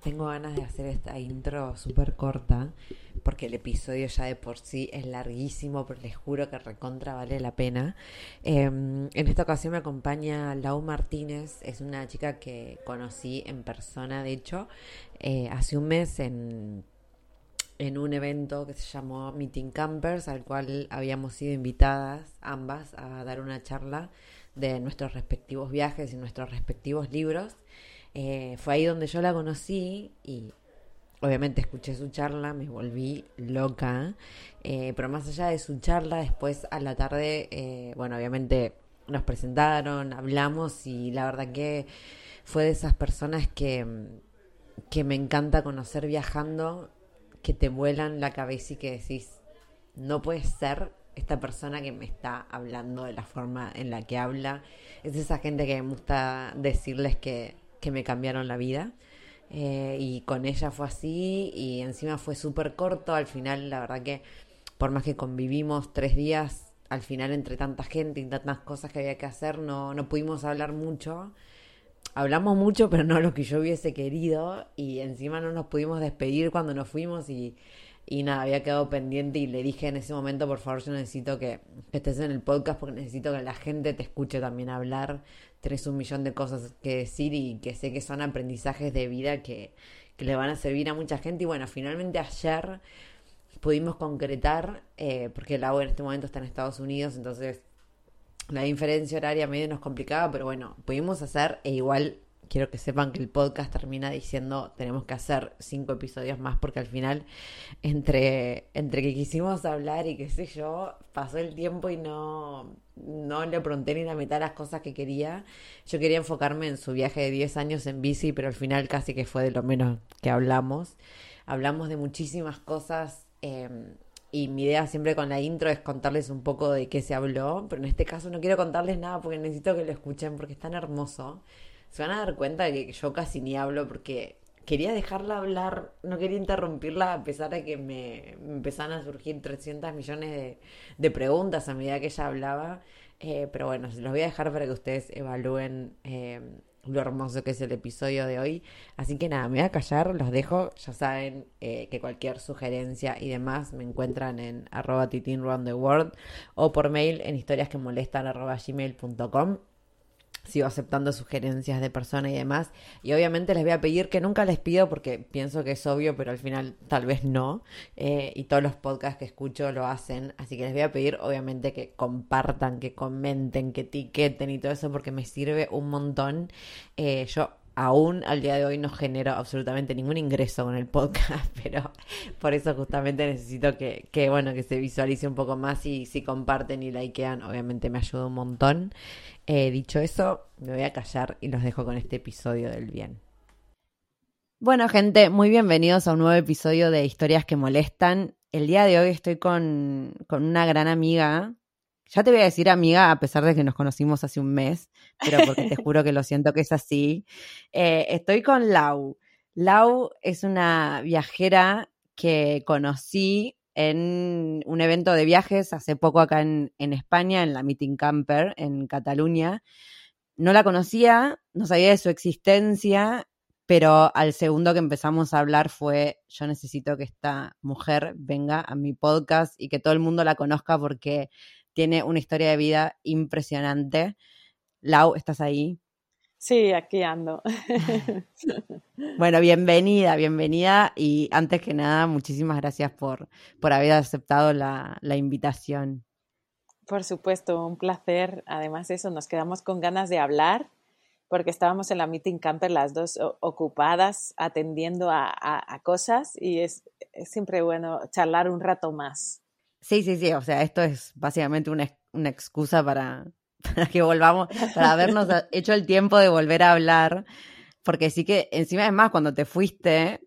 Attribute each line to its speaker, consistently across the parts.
Speaker 1: tengo ganas de hacer esta intro súper corta, porque el episodio ya de por sí es larguísimo, pero les juro que recontra vale la pena. Em, en esta ocasión me acompaña Lau Martínez, es una chica que conocí en persona, de hecho, eh, hace un mes en, en un evento que se llamó Meeting Campers, al cual habíamos sido invitadas ambas a dar una charla de nuestros respectivos viajes y nuestros respectivos libros. Eh, fue ahí donde yo la conocí y obviamente escuché su charla, me volví loca, eh, pero más allá de su charla, después a la tarde, eh, bueno, obviamente nos presentaron, hablamos y la verdad que fue de esas personas que, que me encanta conocer viajando, que te vuelan la cabeza y que decís, no puede ser esta persona que me está hablando de la forma en la que habla. Es esa gente que me gusta decirles que que me cambiaron la vida. Eh, y con ella fue así y encima fue súper corto. Al final, la verdad que por más que convivimos tres días, al final entre tanta gente y tantas cosas que había que hacer, no, no pudimos hablar mucho. Hablamos mucho, pero no lo que yo hubiese querido y encima no nos pudimos despedir cuando nos fuimos y, y nada, había quedado pendiente y le dije en ese momento, por favor, yo necesito que, que estés en el podcast porque necesito que la gente te escuche también hablar tenés un millón de cosas que decir y que sé que son aprendizajes de vida que, le van a servir a mucha gente. Y bueno, finalmente ayer pudimos concretar, eh, porque el agua en este momento está en Estados Unidos, entonces la diferencia horaria medio nos complicaba, pero bueno, pudimos hacer e igual quiero que sepan que el podcast termina diciendo tenemos que hacer cinco episodios más porque al final entre, entre que quisimos hablar y qué sé yo, pasó el tiempo y no, no le pregunté ni la mitad las cosas que quería. Yo quería enfocarme en su viaje de 10 años en bici, pero al final casi que fue de lo menos que hablamos. Hablamos de muchísimas cosas. Em, y mi idea siempre con la intro es contarles un poco de qué se habló, pero en este caso no quiero contarles nada porque necesito que lo escuchen porque es tan hermoso se van a dar cuenta que yo casi ni hablo porque quería dejarla hablar, no quería interrumpirla a pesar de que me, empezaron a surgir 300 millones de, preguntas a medida que ella hablaba. Eh, pero bueno, los voy a dejar para que ustedes evalúen eh, lo hermoso que es el episodio de hoy. Así que nada, me voy a callar, los dejo. Ya saben eh, que cualquier sugerencia y demás me encuentran en arroba o por mail en historias sigo aceptando sugerencias de personas y demás. Y obviamente les voy a pedir que nunca les pido porque pienso que es obvio, pero al final tal vez no. Eh, y todos los podcasts que escucho lo hacen. Así que les voy a pedir obviamente que compartan, que comenten, que etiqueten y todo eso porque me sirve un montón. Eh, yo aún al día de hoy no genero absolutamente ningún ingreso con el podcast, pero por eso justamente necesito que, que, bueno, que se visualice un poco más y si comparten y likean, obviamente me ayuda un montón. Eh, dicho eso, me voy a callar y los dejo con este episodio del bien. Bueno, gente, muy bienvenidos a un nuevo episodio de Historias que Molestan. El día de hoy estoy con, una gran amiga. Ya te voy a decir amiga, a pesar de que nos conocimos hace un mes, pero porque te juro que lo siento que es así. Eh, estoy con Lau. Lau es una viajera que conocí en un evento de viajes hace poco acá en, España, en la Meeting Camper, en Cataluña. No la conocía, no sabía de su existencia, pero al segundo que empezamos a hablar fue, yo necesito que esta mujer venga a mi podcast y que todo el mundo la conozca porque tiene una historia de vida impresionante. Lau, ¿estás ahí?
Speaker 2: Sí, aquí ando.
Speaker 1: bueno, bienvenida, bienvenida y antes que nada, muchísimas gracias por, por haber aceptado la, la invitación.
Speaker 2: Por supuesto, un placer. Además, eso, nos quedamos con ganas de hablar porque estábamos en la meeting camper las dos ocupadas atendiendo a, cosas y es, siempre bueno charlar un rato más.
Speaker 1: Sí, sí, sí, o sea, esto es básicamente una, una excusa para, para que volvamos, para habernos hecho el tiempo de volver a hablar, porque sí que encima es más, cuando te fuiste,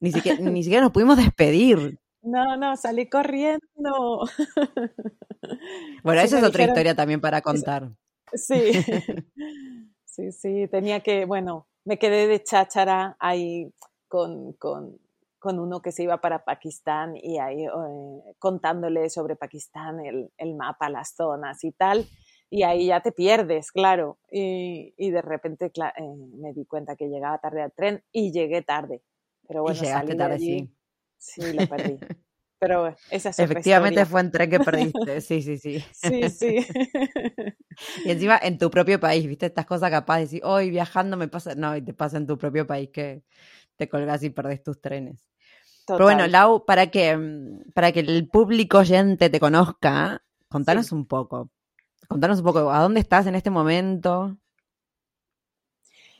Speaker 1: ni siquiera, ni siquiera nos pudimos despedir.
Speaker 2: No, no, salí corriendo.
Speaker 1: Bueno, esa es otra historia también para contar.
Speaker 2: Sí. Sí, sí, tenía que, bueno, me quedé de cháchara ahí con, con, con uno que se iba para Pakistán y ahí eh, contándole sobre Pakistán, el, el, mapa, las zonas y tal. Y ahí ya te pierdes, claro. Y, y de repente eh, me di cuenta que llegaba tarde al tren y llegué tarde. Pero bueno,
Speaker 1: y llegaste tarde,
Speaker 2: sí. Sí, lo perdí. Pero esa es
Speaker 1: Efectivamente fue un tren que perdiste, sí, sí, sí.
Speaker 2: Sí, sí.
Speaker 1: y encima en tu propio país, ¿viste? Estas cosas capaz de decir, hoy viajando me pasa, no, y te pasa en tu propio país que te colgas y perdés tus trenes. Pero bueno, Lau, para que, mm, para que el público oyente te conozca, contanos un poco. Contanos un poco, ¿a dónde estás en este momento?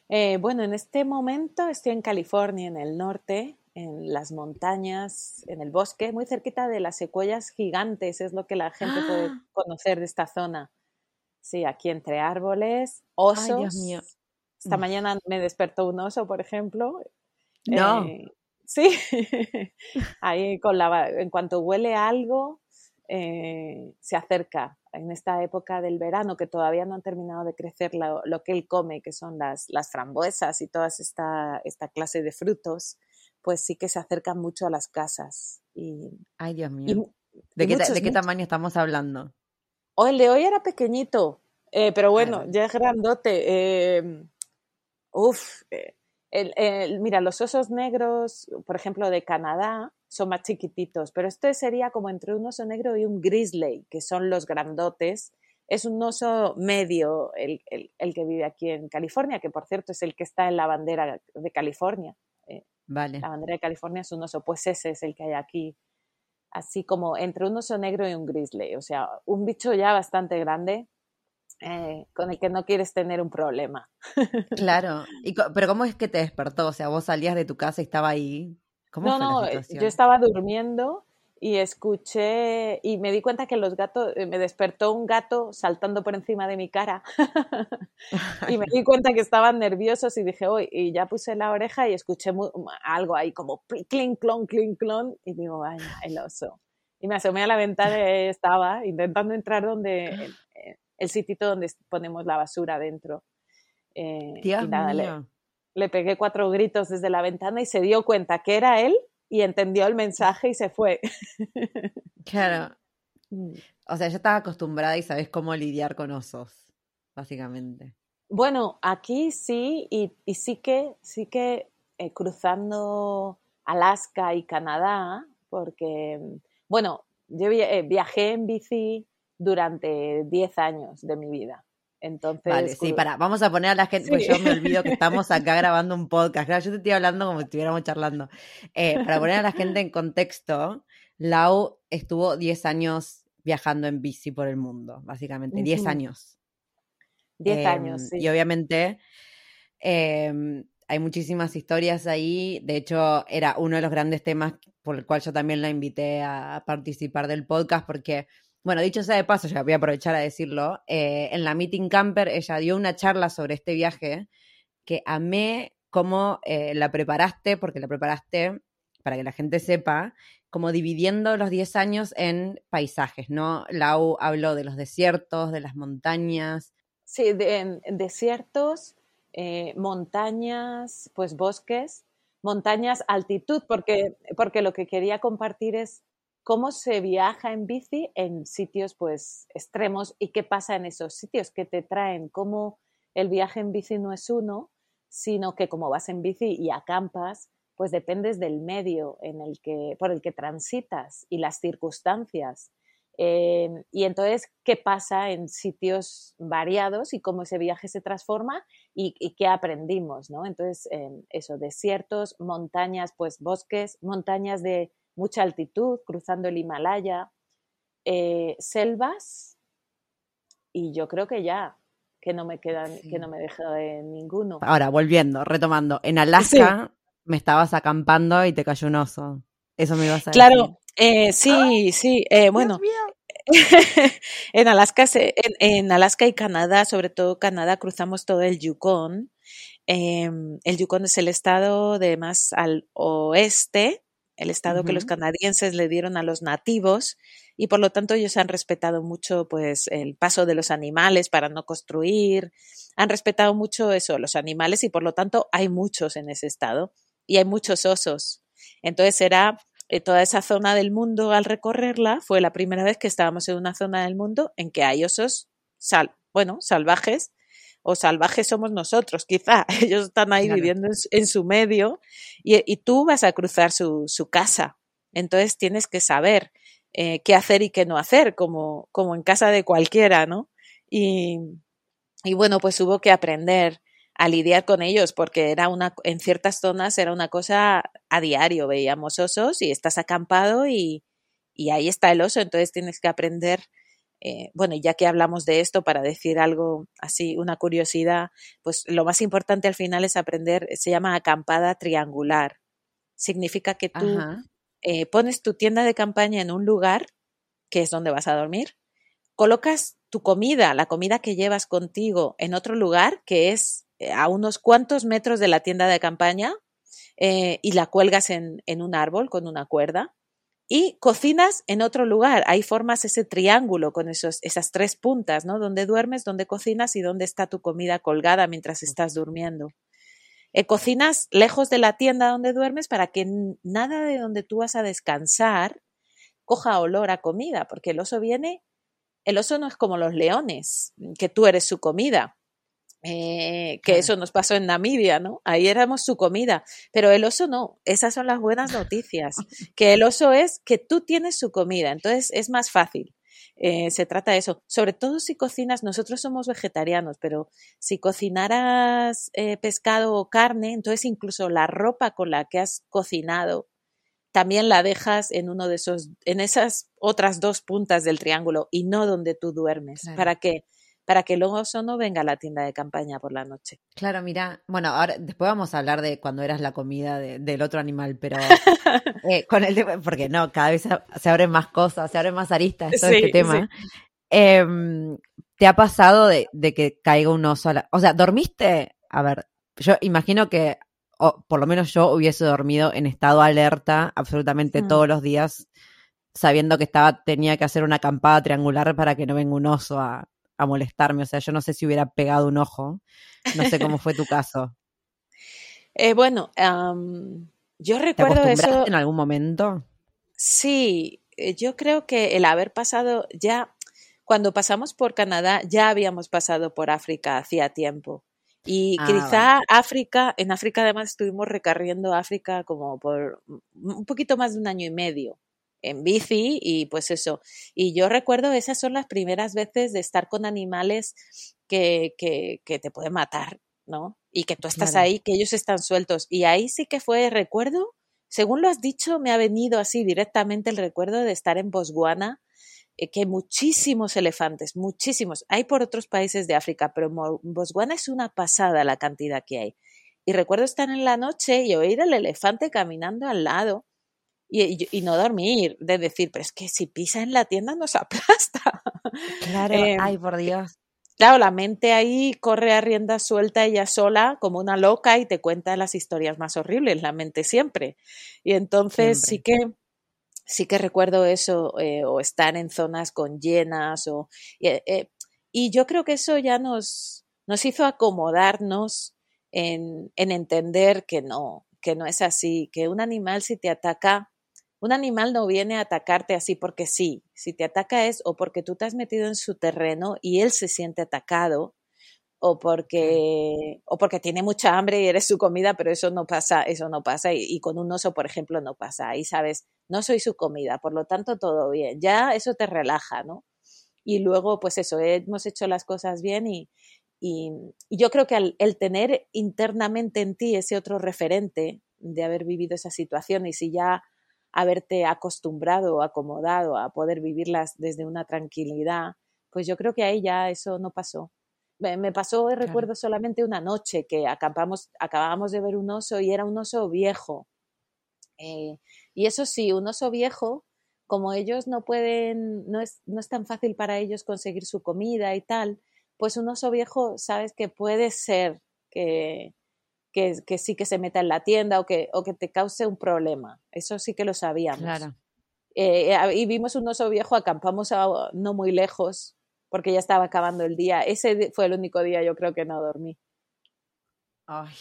Speaker 2: Eh, bueno, en este momento estoy en California, en el norte, en las montañas, en el bosque, muy cerquita de las secuoyas gigantes, es lo que la gente puede ¡Ah! conocer de esta zona. Sí, aquí entre árboles, osos. Ay, Dios mío. Esta mañana me despertó un oso, por ejemplo.
Speaker 1: No.
Speaker 2: Eh, sí, ahí con la, en cuanto huele algo, eh, se acerca. En esta época del verano, que todavía no han terminado de crecer lo, que él come, que son las, las frambuesas y toda esta, esta clase de frutos, pues sí que se acercan mucho a las casas. Y,
Speaker 1: Ay, Dios mío. ¿De, qué, ¿De, qué, tamaño estamos hablando?
Speaker 2: Oh, el de hoy era pequeñito, eh, pero bueno, ya es grandote. Em, uf, eh, el, mira, los osos negros, por ejemplo, de Canadá, son más chiquititos, pero esto sería como entre un oso negro y un grizzly, que son los grandotes. Es un oso medio el, el que vive aquí en California, que por cierto es el que está en la bandera de California.
Speaker 1: Vale.
Speaker 2: La bandera de California es un oso, pues ese es el que hay aquí. Así como entre un oso negro y un grizzly, o sea, un bicho ya bastante grande eh, con el que no quieres tener un problema.
Speaker 1: Claro, y, pero ¿cómo es que te despertó? O sea, vos salías de tu casa y estaba ahí. ¿Cómo
Speaker 2: no, no, eh, yo estaba durmiendo y escuché y me di cuenta que los gatos, eh, me despertó un gato saltando por encima de mi cara y me di cuenta que estaban nerviosos y dije, uy, y ya puse la oreja y escuché algo ahí como clink, clon, clink, clon y digo, vaya, el oso. Y me asomé a la ventana y estaba intentando entrar donde, el sitito donde ponemos la basura dentro.
Speaker 1: Eh, y nada,
Speaker 2: le, le pegué cuatro gritos desde la ventana y se dio cuenta que era él y entendió el mensaje y se fue.
Speaker 1: Claro. Mm. O sea, ya estás acostumbrada y sabes cómo lidiar con osos, básicamente.
Speaker 2: Bueno, aquí sí, y, sí que, sí que eh, cruzando Alaska y Canadá, porque, bueno, yo eh, viajé en bici durante 10 años de mi vida. Entonces,
Speaker 1: vale, sí, para, vamos a poner a la gente, pues yo me olvido que estamos acá grabando un podcast. Claro, yo te estoy hablando como si estuviéramos charlando. Eh, para poner a la gente en contexto, Lau estuvo 10 años viajando en bici por el mundo, básicamente, 10 años.
Speaker 2: 10 em, años, sí.
Speaker 1: Y obviamente em, hay muchísimas historias ahí. De hecho, era uno de los grandes temas por el cual yo también la invité a participar del podcast, porque bueno, dicho sea de paso, ya voy a aprovechar a decirlo, eh, en la Meeting Camper ella dio una charla sobre este viaje que amé cómo eh, la preparaste, porque la preparaste, para que la gente sepa, como dividiendo los 10 años en paisajes, ¿no? Lau habló de los desiertos, de las montañas.
Speaker 2: Sí, de, desiertos, eh, montañas, pues bosques, montañas, altitud, porque, porque lo que quería compartir es cómo se viaja en bici en sitios pues extremos y qué pasa en esos sitios que te traen, cómo el viaje en bici no es uno, sino que como vas en bici y acampas, pues dependes del medio en el que, por el que transitas y las circunstancias. Eh, y entonces, ¿qué pasa en sitios variados y cómo ese viaje se transforma y, qué aprendimos, ¿no? Entonces, eso, desiertos, montañas, pues bosques, montañas de mucha altitud, cruzando el Himalaya, eh, selvas, y yo creo que ya, que no me quedan, que no me deja de ninguno.
Speaker 1: Ahora, volviendo, retomando, en Alaska me estabas acampando y te cayó un oso. Eso me ibas a
Speaker 2: decir. Claro, eh, sí, sí, eh, bueno. en, Alaska, en, Alaska y Canadá, sobre todo Canadá, cruzamos todo el Yukon. Em, el Yukon es el estado de más al oeste, el estado que los canadienses le dieron a los nativos y por lo tanto ellos han respetado mucho pues el paso de los animales para no construir, han respetado mucho eso, los animales y por lo tanto hay muchos en ese estado y hay muchos osos. Entonces era eh, toda esa zona del mundo al recorrerla fue la primera vez que estábamos en una zona del mundo en que hay osos sal, bueno, salvajes o salvajes somos nosotros, quizá. Ellos están ahí viviendo en su, medio y, tú vas a cruzar su, su, casa. Entonces tienes que saber eh, qué hacer y qué no hacer, como, como en casa de cualquiera, ¿no? Y, y bueno, pues hubo que aprender a lidiar con ellos porque era una en ciertas zonas era una cosa a diario veíamos osos y estás acampado y, y ahí está el oso entonces tienes que aprender eh, bueno ya que hablamos de esto para decir algo así una curiosidad pues lo más importante al final es aprender se llama acampada triangular. Significa que tú eh, pones tu tienda de campaña en un lugar, que es donde vas a dormir, colocas tu comida, la comida que llevas contigo, en otro lugar, que es eh, a unos cuantos metros de la tienda de campaña, eh, y la cuelgas en, en un árbol con una cuerda, y cocinas en otro lugar. Ahí formas ese triángulo con esos, esas tres puntas, ¿no? Donde duermes, donde cocinas y donde está tu comida colgada mientras estás durmiendo. Eh, cocinas lejos de la tienda donde duermes para que nada de donde tú vas a descansar coja olor a comida, porque el oso viene, el oso no es como los leones, que tú eres su comida. Eh, que eso nos pasó en Namibia, ¿no? Ahí éramos su comida, pero el oso no, esas son las buenas noticias, que el oso es que tú tienes su comida, entonces es más fácil. Eh, se trata de eso. Sobre todo si cocinas, nosotros somos vegetarianos, pero si cocinaras eh, pescado o carne, entonces incluso la ropa con la que has cocinado también la dejas en uno de esos, en esas otras dos puntas del triángulo y no donde tú duermes. ¿Para qué? Para que luego oso no venga a la tienda de campaña por la noche.
Speaker 1: Claro, mira, bueno, ahora después vamos a hablar de cuando eras la comida del otro animal, pero eh, con el tema, porque no, cada vez se, abren más cosas, se abren más aristas todo este tema. Em, ¿Te ha pasado de, que caiga un oso a la... O sea, ¿dormiste? A ver, yo imagino que, o por lo menos yo hubiese dormido en estado alerta absolutamente mm. todos los días, sabiendo que estaba, tenía que hacer una acampada triangular para que no venga un oso a, a molestarme. O sea, yo no sé si hubiera pegado un ojo. No sé cómo fue tu caso.
Speaker 2: Eh, bueno, yo recuerdo ¿Te eso.
Speaker 1: en algún momento?
Speaker 2: Sí, eh, yo creo que el haber pasado ya, cuando pasamos por Canadá, ya habíamos pasado por África hacía tiempo. Y ah, quizá África, en África además estuvimos recorriendo África como por un poquito más de un año y medio en bici y pues eso. Y yo recuerdo esas son las primeras veces de estar con animales que, que, que te pueden matar, ¿no? Y que tú estás ahí, que ellos están sueltos. Y ahí sí que fue, recuerdo, según lo has dicho, me ha venido así directamente el recuerdo de estar en Botswana, eh, que muchísimos elefantes, muchísimos. Hay por otros países de África, pero en Botswana es una pasada la cantidad que hay. Y recuerdo estar en la noche y oír el elefante caminando al lado y, no dormir, de decir, pero es que si pisa en la tienda nos aplasta.
Speaker 1: Claro, em, ay, por Dios.
Speaker 2: Claro, la mente ahí corre a rienda suelta ella sola como una loca y te cuenta las historias más horribles, la mente siempre. Y entonces sí que sí que recuerdo eso, eh, o estar en zonas con llenas, o, eh, eh, y yo creo que eso ya nos, nos hizo acomodarnos en, en entender que no, que no es así, que un animal si te ataca un animal no viene a atacarte así porque sí. Si te ataca es o porque tú te has metido en su terreno y él se siente atacado, o porque, o porque tiene mucha hambre y eres su comida, pero eso no pasa, eso no pasa. Y, y, con un oso, por ejemplo, no pasa. Ahí sabes, no soy su comida, por lo tanto todo bien. Ya eso te relaja, ¿no? Y luego, pues eso, hemos hecho las cosas bien y, y, yo creo que el tener internamente en ti ese otro referente de haber vivido esa situación y si ya haberte acostumbrado acomodado a poder vivirlas desde una tranquilidad, pues yo creo que ahí ya eso no pasó. Me, pasó, recuerdo solamente una noche que acampamos, acabábamos de ver un oso y era un oso viejo. Eh, y eso sí, un oso viejo, como ellos no pueden, no es, no es tan fácil para ellos conseguir su comida y tal, pues un oso viejo, sabes que puede ser que, que, que, sí que se meta en la tienda o que, o que te cause un problema. Eso sí que lo sabíamos.
Speaker 1: Claro.
Speaker 2: Eh, y vimos un oso viejo, acampamos no muy lejos, porque ya estaba acabando el día. Ese fue el único día, yo creo que no dormí.
Speaker 1: Ay,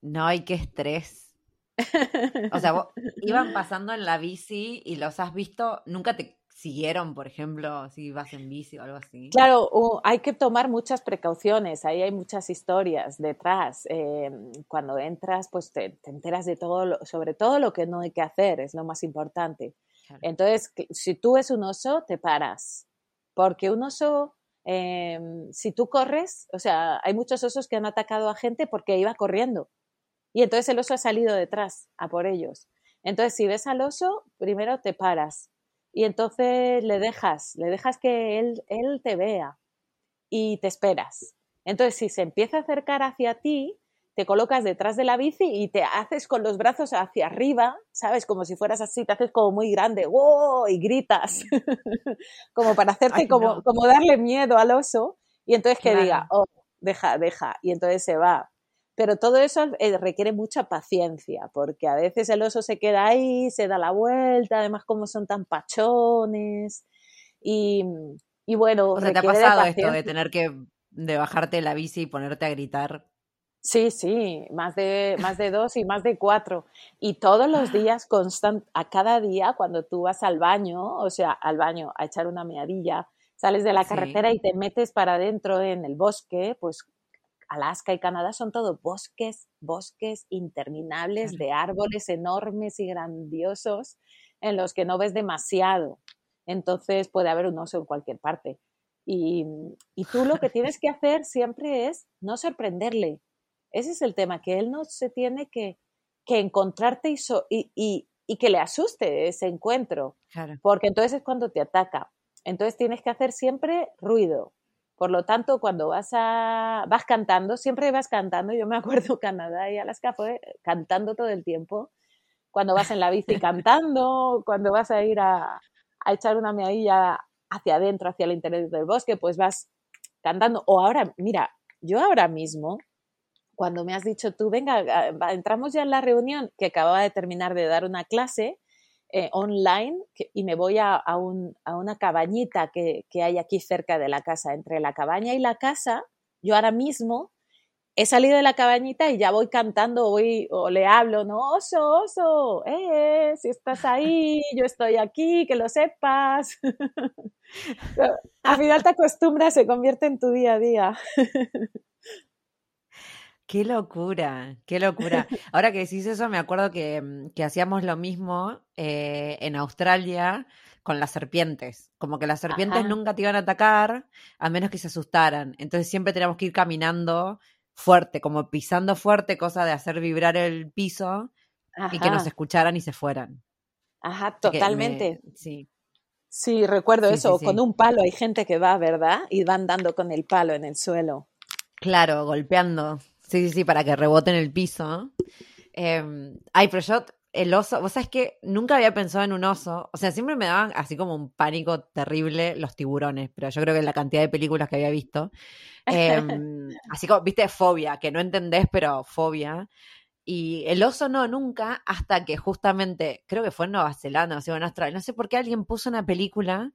Speaker 1: no, hay qué estrés. O sea, iban pasando en la bici y los has visto, nunca te siguieron, por ejemplo, si vas en bici o algo así?
Speaker 2: Claro, hay que tomar muchas precauciones, ahí hay muchas historias detrás. Em, cuando entras, pues te, enteras de todo, sobre todo lo que no hay que hacer, es lo más importante. Entonces, si tú es un oso, te paras, porque un oso, em, si tú corres, o sea, hay muchos osos que han atacado a gente porque iba corriendo y entonces el oso ha salido detrás a por ellos. Entonces, si ves al oso, primero te paras, y entonces le dejas, le dejas que él, él te vea y te esperas. Entonces, si se empieza a acercar hacia ti, te colocas detrás de la bici y te haces con los brazos hacia arriba, ¿sabes? Como si fueras así, te haces como muy grande, ¡wow! Y gritas, como para hacerte, como, como darle miedo al oso, y entonces que diga, oh, deja, deja, y entonces se va. Pero todo eso eh, requiere mucha paciencia, porque a veces el oso se queda ahí, se da la vuelta, además como son tan pachones. Y, y bueno,
Speaker 1: o sea, ¿te ha pasado esto de tener que de bajarte de la bici y ponerte a gritar?
Speaker 2: Sí, sí, más de, más de dos y más de cuatro. Y todos los días, constant, a cada día, cuando tú vas al baño, o sea, al baño a echar una meadilla, sales de la carretera y te metes para adentro en el bosque, pues Alaska y Canadá son todo bosques, bosques interminables de árboles enormes y grandiosos en los que no ves demasiado. Entonces puede haber un oso en cualquier parte. Y, tú lo que tienes que hacer siempre es no sorprenderle. Ese es el tema, que él no se tiene que, encontrarte y, y, y, que le asuste ese encuentro. Porque entonces es cuando te ataca. Entonces tienes que hacer siempre ruido, por lo tanto, cuando vas a vas cantando, siempre vas cantando. Yo me acuerdo Canadá y Alaska fue cantando todo el tiempo. Cuando vas en la bici cantando, cuando vas a ir a, echar una meadilla hacia adentro, hacia el interior del bosque, pues vas cantando. O ahora, mira, yo ahora mismo, cuando me has dicho tú, venga, entramos ya en la reunión, que acababa de terminar de dar una clase, eh, online y me voy a, a, un, a una cabañita que, que, hay aquí cerca de la casa. Entre la cabaña y la casa, yo ahora mismo he salido de la cabañita y ya voy cantando voy, o le hablo, no, oso, oso, eh, si estás ahí, yo estoy aquí, que lo sepas. Al final te acostumbras, se convierte en tu día a día.
Speaker 1: Qué locura, qué locura. Ahora que decís eso, me acuerdo que, mm, que hacíamos lo mismo eh, en Australia con las serpientes. Como que las serpientes nunca te iban a atacar a menos que se asustaran. Entonces siempre teníamos que ir caminando fuerte, como pisando fuerte, cosa de hacer vibrar el piso y que nos escucharan y se fueran.
Speaker 2: Ajá, totalmente.
Speaker 1: sí.
Speaker 2: Sí, recuerdo eso, con un palo hay gente que va, ¿verdad? Y van dando con el palo en el suelo.
Speaker 1: Claro, golpeando. Sí, sí, sí, para que rebote en el piso. Em, ay, pero yo, el oso, vos sabés que nunca había pensado en un oso. O sea, siempre me daban así como un pánico terrible los tiburones, pero yo creo que la cantidad de películas que había visto. Em, así como, viste, fobia, que no entendés, pero fobia. Y el oso no, nunca, hasta que justamente, creo que fue en Nueva Zelanda, o sea, en Australia, no sé por qué alguien puso una película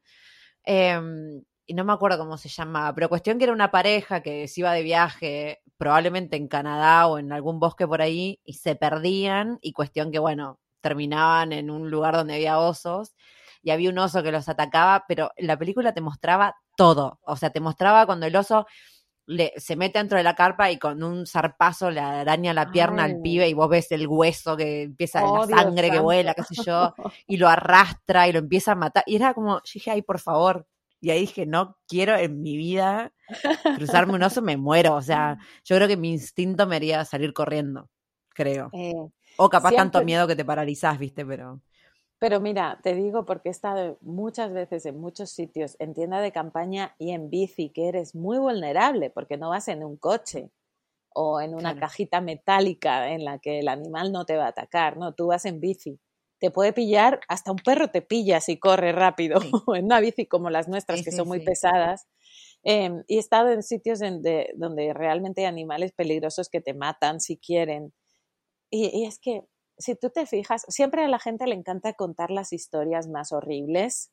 Speaker 1: em, y no me acuerdo cómo se llamaba, pero cuestión que era una pareja que se iba de viaje, probablemente en Canadá o en algún bosque por ahí, y se perdían, y cuestión que, bueno, terminaban en un lugar donde había osos, y había un oso que los atacaba, pero la película te mostraba todo, o sea, te mostraba cuando el oso le, se mete dentro de la carpa y con un zarpazo le araña la pierna al pibe y vos ves el hueso que empieza,
Speaker 2: Oh,
Speaker 1: la
Speaker 2: Dios
Speaker 1: sangre que
Speaker 2: santo.
Speaker 1: vuela, qué sé yo, y lo arrastra y lo empieza a matar. Y era como, yo dije, ay, por favor. Y ahí dije, no quiero en mi vida cruzarme un oso, me muero. O sea, yo creo que mi instinto me haría salir corriendo, creo.
Speaker 2: Eh,
Speaker 1: O capaz tanto miedo que te paralizás, viste, pero...
Speaker 2: Pero mira, te digo porque he estado muchas veces en muchos sitios, en tienda de campaña y en bici, que eres muy vulnerable porque no vas en un coche o en una
Speaker 1: Claro.
Speaker 2: cajita metálica en la que el animal no te va a atacar, no, tú vas en bici. Te puede pillar, hasta un perro te pilla si corre rápido,
Speaker 1: Sí.
Speaker 2: en una bici como las nuestras,
Speaker 1: Sí,
Speaker 2: que
Speaker 1: sí,
Speaker 2: son muy pesadas. Em, y he estado en sitios en de- donde realmente hay animales peligrosos que te matan si quieren. Y, y es que, si tú te fijas, siempre a la gente le encanta contar las historias más horribles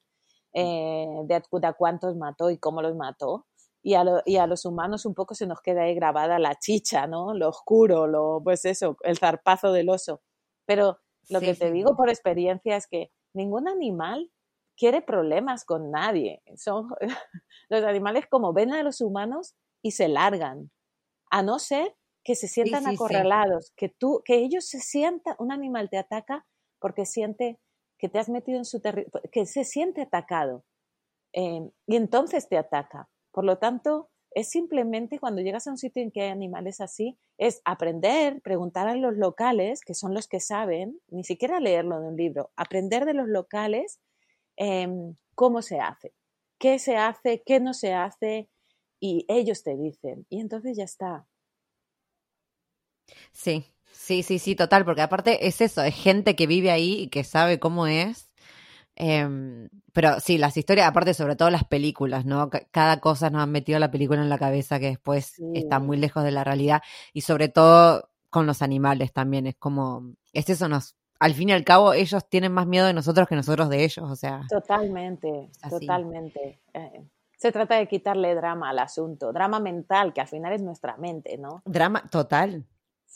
Speaker 2: eh, de, de a cuántos mató y cómo los mató. Y a, lo- y a los humanos un poco se nos queda ahí grabada la chicha, ¿no? Lo oscuro, lo, pues eso, el zarpazo del oso. Pero lo
Speaker 1: Sí,
Speaker 2: que te digo por experiencia es que ningún animal quiere problemas con nadie. Son, los animales como ven a los humanos y se largan. A no ser que se sientan
Speaker 1: sí, sí.
Speaker 2: acorralados, que tú, que ellos se sientan, un animal te ataca porque siente que te has metido en su territorio, que se siente atacado. eh, y entonces te ataca. Por lo tanto, es simplemente cuando llegas a un sitio en que hay animales así, es aprender, preguntar a los locales, que son los que saben, ni siquiera leerlo en un libro, aprender de los locales em, cómo se hace, qué se hace, qué no se hace, y ellos te dicen, y entonces ya está.
Speaker 1: Sí, sí, sí, sí, total, porque aparte es eso, es gente que vive ahí y que sabe cómo es. Em, pero sí, las historias, aparte sobre todo las películas, ¿no? Ca- Cada cosa nos han metido la película en la cabeza que después está
Speaker 2: Sí.
Speaker 1: muy lejos de la realidad y sobre todo con los animales también, es como, es eso, nos, al fin y al cabo ellos tienen más miedo de nosotros que nosotros de ellos, o sea,
Speaker 2: Totalmente, totalmente. Eh, se trata de quitarle drama al asunto, drama mental, que al final es nuestra mente, ¿no?
Speaker 1: drama total.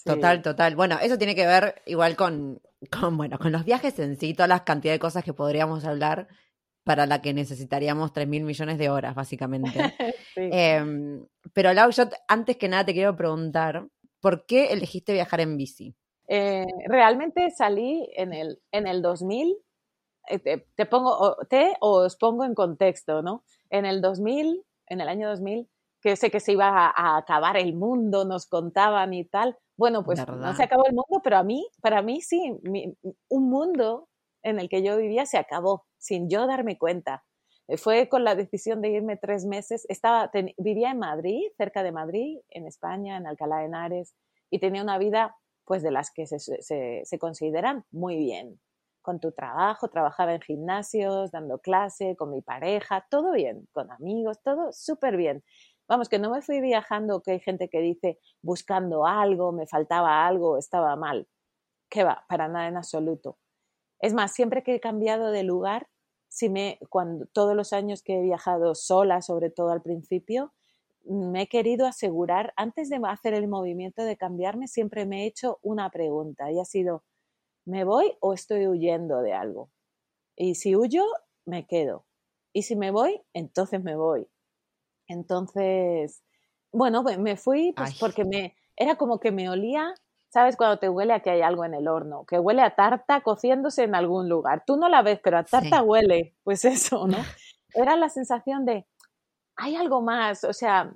Speaker 1: Total, total. Bueno, eso tiene que ver igual con, con, bueno, con los viajes en sí, toda la cantidad de cosas que podríamos hablar para la que necesitaríamos 3 mil millones de horas, básicamente.
Speaker 2: Sí.
Speaker 1: Em, pero Lau, yo antes que nada te quiero preguntar, ¿por qué elegiste viajar en bici?
Speaker 2: Eh, realmente salí en el, en el 2000, eh, te, te pongo, te o os pongo en contexto, ¿no? En el 2000, en el año 2000, que sé que se iba a, a acabar el mundo, nos contaban y tal. Bueno, pues no se acabó el mundo, pero a mí, para mí sí, mi- un mundo en el que yo vivía se acabó, sin yo darme cuenta. Eh, Fue con la decisión de irme tres meses. Estaba, ten- vivía en Madrid, cerca de Madrid, en España, en Alcalá de Henares, y tenía una vida pues de las que se, se, se consideran muy bien. Con tu trabajo, trabajaba en gimnasios, dando clase, con mi pareja, todo bien, con amigos, todo súper bien. Vamos, que no me fui viajando, que hay gente que dice buscando algo, me faltaba algo, estaba mal. Que va, para nada en absoluto. Es más, siempre que he cambiado de lugar, si me, cuando, todos los años que he viajado sola, sobre todo al principio, me he querido asegurar, antes de hacer el movimiento de cambiarme, siempre me he hecho una pregunta y ha sido, ¿me voy o estoy huyendo de algo? Y si huyo, me quedo. Y si me voy, entonces me voy. Entonces, bueno, me- me fui pues
Speaker 1: Ay.
Speaker 2: porque me era como que me olía, ¿sabes? Cuando te huele a que hay algo en el horno, que huele a tarta cociéndose en algún lugar. Tú no la ves, pero a tarta
Speaker 1: Sí.
Speaker 2: huele. Pues eso, ¿no? Era la sensación de, hay algo más, o sea,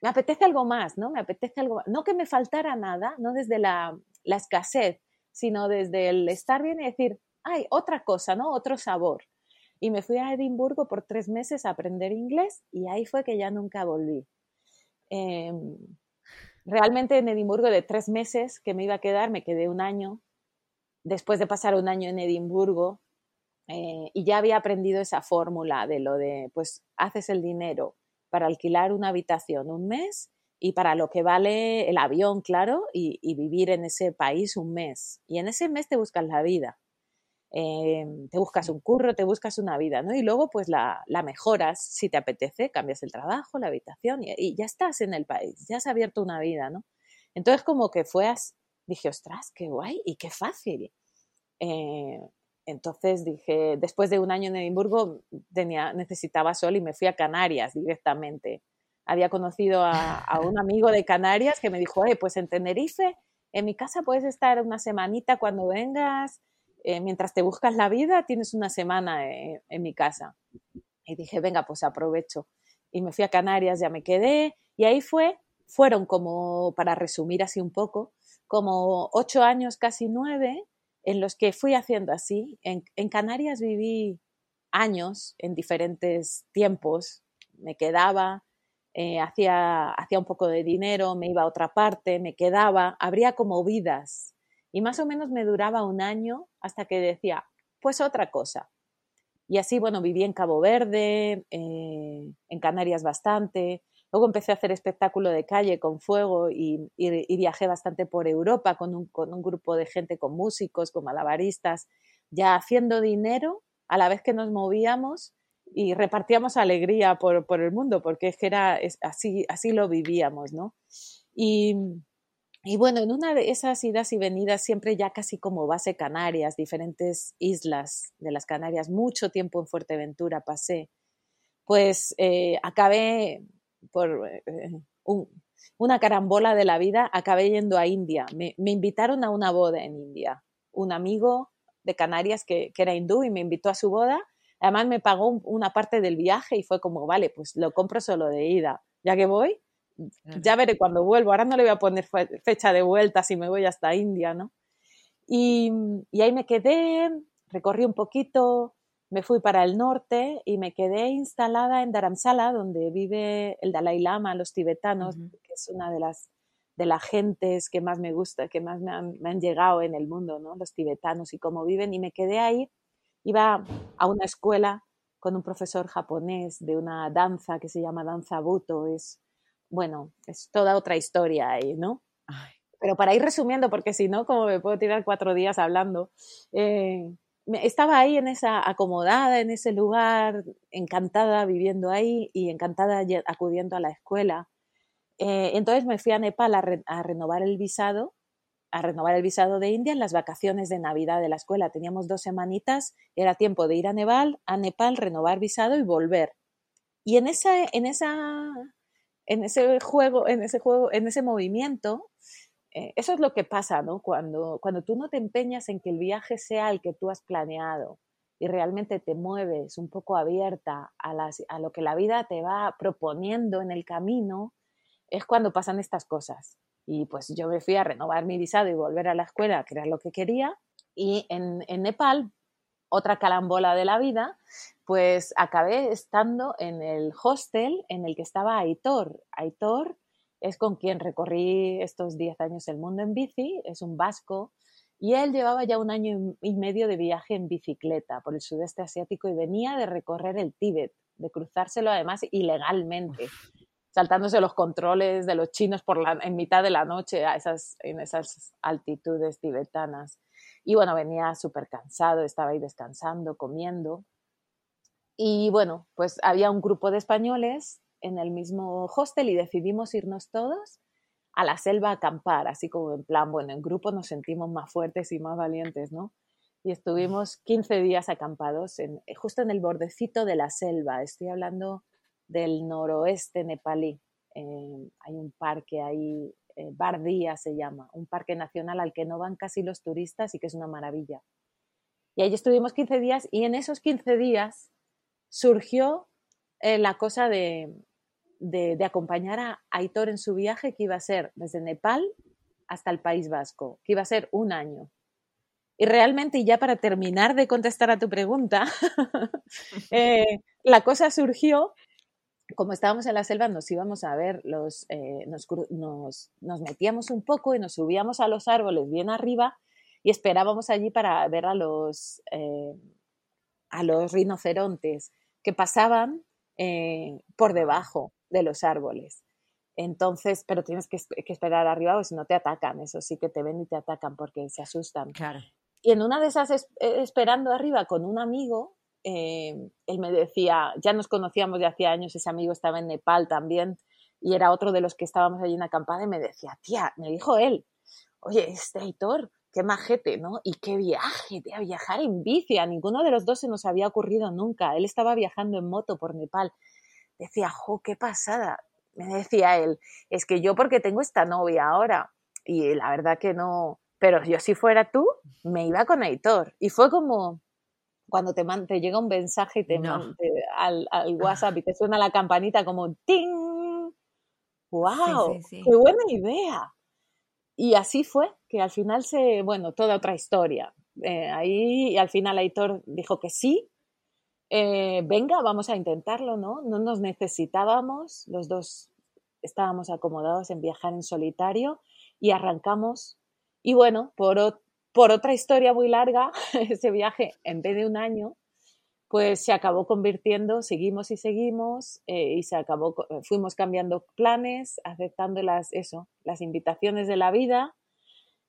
Speaker 2: me apetece algo más, ¿no? Me apetece algo más. No que me faltara nada, no desde la, la escasez, sino desde el estar bien y decir, hay otra cosa, ¿no? Otro sabor. Y me fui a Edimburgo por tres meses a aprender inglés y ahí fue que ya nunca volví. Eh, realmente en Edimburgo de tres meses que me iba a quedar, me quedé un año. Después de pasar un año en Edimburgo, eh, y ya había aprendido esa fórmula de lo de, pues, haces el dinero para alquilar una habitación un mes y para lo que vale el avión, claro, y, y vivir en ese país un mes. Y en ese mes te buscas la vida. Eh, te buscas un curro, te buscas una vida, ¿no? Y luego pues la, la mejoras si te apetece, cambias el trabajo, la habitación y, y, ya estás en el país, ya has abierto una vida, ¿no? Entonces como que fue, así, dije, ostras, qué guay y qué fácil. Eh, entonces dije, después de un año en Edimburgo tenía, necesitaba sol y me fui a Canarias directamente. había conocido a, un amigo de Canarias que me dijo, eh, pues en Tenerife, en mi casa puedes estar una semanita cuando vengas, eh, mientras te buscas la vida, tienes una semana en, en mi casa. Y dije, venga, pues aprovecho. Y me fui a Canarias, ya me quedé, y ahí fue, fueron como, para resumir así un poco, como ocho años, casi nueve, en los que fui haciendo así. En, en Canarias viví años en diferentes tiempos, me quedaba, eh, hacía, hacía un poco de dinero, me iba a otra parte, me quedaba, habría como vidas. Y más o menos me duraba un año hasta que decía, pues otra cosa. Y así, bueno, viví en Cabo Verde, eh, en Canarias bastante. Luego empecé a hacer espectáculo de calle con fuego y, viajé bastante por Europa con un, grupo de gente, con músicos, con malabaristas, ya haciendo dinero a la vez que nos movíamos y repartíamos alegría por, por el mundo, porque es que era así, así lo vivíamos, ¿no? Y, y bueno, en una de esas idas y venidas, siempre ya casi como base Canarias, diferentes islas de las Canarias, mucho tiempo en Fuerteventura pasé, pues eh, acabé por eh, una carambola de la vida, acabé yendo a India. Me, invitaron a una boda en India. Un amigo de Canarias que, era hindú y me invitó a su boda. Además me pagó una parte del viaje y fue como, vale, pues lo compro solo de ida. Ya que voy, ya veré cuando vuelvo. Ahora no le voy a poner fecha de vuelta si me voy hasta India, ¿no? Y, y ahí me quedé, recorrí un poquito, me fui para el norte y me quedé instalada en Dharamsala, donde vive el Dalai Lama, los tibetanos, que es una de las de las gentes que más me gusta, que más me han, me han, llegado en el mundo, ¿no? Los tibetanos y cómo viven. Y me quedé ahí. Iba a una escuela con un profesor japonés de una danza que se llama danza buto. Es bueno, es toda otra historia ahí, ¿no? Pero para ir resumiendo, porque si no, como me puedo tirar cuatro días hablando, eh, estaba ahí en esa acomodada, en ese lugar, encantada viviendo ahí y encantada acudiendo a la escuela. Eh, entonces me fui a Nepal a, renovar el visado, a renovar el visado de India en las vacaciones de Navidad de la escuela. Teníamos dos semanitas, era tiempo de ir a Nepal, a Nepal, renovar visado y volver. Y en esa, en esa en ese juego, en ese juego, en ese movimiento, eh, eso es lo que pasa, ¿no? Cuando, cuando tú no te empeñas en que el viaje sea el que tú has planeado y realmente te mueves un poco abierta a, las, a lo que la vida te va proponiendo en el camino, es cuando pasan estas cosas. Y pues yo me fui a renovar mi visado y volver a la escuela, que era lo que quería. Y en, en Nepal, otra calambola de la vida, pues acabé estando en el hostel en el que estaba Aitor. Aitor es con quien recorrí estos 10 años el mundo en bici, es un vasco, y él llevaba ya un año y medio de viaje en bicicleta por el sudeste asiático y venía de recorrer el Tíbet, de cruzárselo además ilegalmente, saltándose los controles de los chinos por la, en mitad de la noche a esas, en esas altitudes tibetanas. Y bueno, venía súper cansado, estaba ahí descansando, comiendo. Y bueno, pues había un grupo de españoles en el mismo hostel y decidimos irnos todos a la selva a acampar, así como en plan, bueno, en grupo nos sentimos más fuertes y más valientes, ¿no? Y estuvimos 15 días acampados en, justo en el bordecito de la selva. Estoy hablando del noroeste nepalí. Eh, hay un parque ahí, eh, Bardia se llama, un parque nacional al que no van casi los turistas y que es una maravilla. Y ahí estuvimos 15 días y en esos 15 días surgió eh, la cosa de, de, acompañar a Aitor en su viaje que iba a ser desde Nepal hasta el País Vasco, que iba a ser un año. Y realmente, ya para terminar de contestar a tu pregunta, eh, la cosa surgió, como estábamos en la selva, nos íbamos a ver, los, eh, nos, nos, nos, metíamos un poco y nos subíamos a los árboles bien arriba y esperábamos allí para ver a los, a los rinocerontes que pasaban eh, por debajo de los árboles. Entonces, pero tienes que, esperar arriba o si no te atacan, eso sí que te ven y te atacan porque se asustan.
Speaker 1: Claro.
Speaker 2: Y en una de esas, eh, esperando arriba con un amigo, eh, él me decía, ya nos conocíamos de hacía años, ese amigo estaba en Nepal también y era otro de los que estábamos allí en acampada y me decía, tía, me dijo él, oye, este Hitor, qué majete, ¿no? Y qué viaje, a viajar en bici. A ninguno de los dos se nos había ocurrido nunca. Él estaba viajando en moto por Nepal. Decía, jo, qué pasada. me decía él, es que yo porque tengo esta novia ahora, y la verdad que no, pero yo si fuera tú, me iba con Aitor. Y fue como cuando te, te llega un mensaje y te, al, al, WhatsApp y te suena la campanita como ¡ting! ¡Wow! ¡Qué buena idea! Y así fue, que al final se, bueno, toda otra historia. Eh, ahí y al final Aitor dijo que sí, eh, venga, vamos a intentarlo, ¿no? No nos necesitábamos, los dos estábamos acomodados en viajar en solitario y arrancamos. Y bueno, por, por otra historia muy larga, ese viaje, en vez de un año, pues se acabó convirtiendo, seguimos y seguimos, eh, y se acabó, fuimos cambiando planes, aceptando las, eso, las invitaciones de la vida,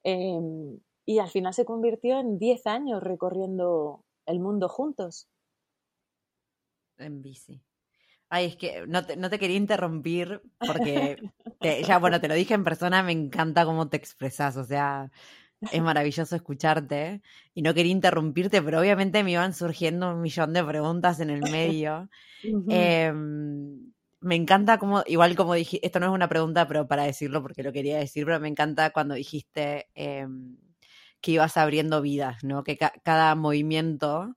Speaker 2: em, y al final se convirtió en 10 años recorriendo el mundo juntos.
Speaker 1: En bici. Ay, es que no te, no te quería interrumpir porque ya, bueno, te lo dije en persona, me encanta cómo te expresas, o sea, es maravilloso escucharte y no quería interrumpirte, pero obviamente me iban surgiendo un millón de preguntas en el medio. Em, me encanta como, igual como dije, esto no es una pregunta, pero para decirlo porque lo quería decir, pero me encanta cuando dijiste em, que ibas abriendo vidas, ¿no? Que cada movimiento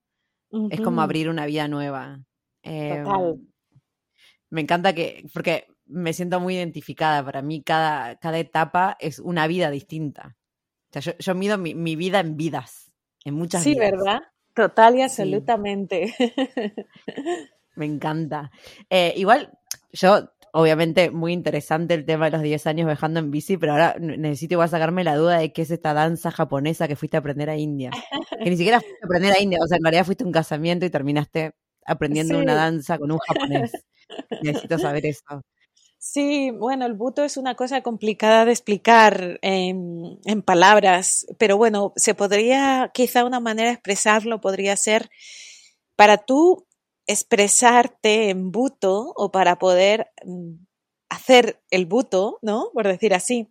Speaker 1: es como abrir una vida nueva. Total. Em, me encanta que, porque me siento muy identificada. Para mí, cada, cada etapa es una vida distinta. O sea, yo, mido mi, vida en vidas, en muchas
Speaker 2: sí,
Speaker 1: vidas.
Speaker 2: Sí, ¿verdad? Total y absolutamente.
Speaker 1: Me encanta. Eh, igual, yo, obviamente, muy interesante el tema de los 10 años viajando en bici, pero ahora necesito igual sacarme la duda de qué es esta danza japonesa que fuiste a aprender a India. Que ni siquiera fuiste a aprender a India, o sea, en realidad fuiste a un casamiento y terminaste aprendiendo una danza con un japonés. Necesito saber eso.
Speaker 2: Sí, bueno, el buto es una cosa complicada de explicar en, palabras, pero bueno, se podría, quizá una manera de expresarlo podría ser para tú expresarte en buto o para poder mm, hacer el buto, ¿no? Por decir así,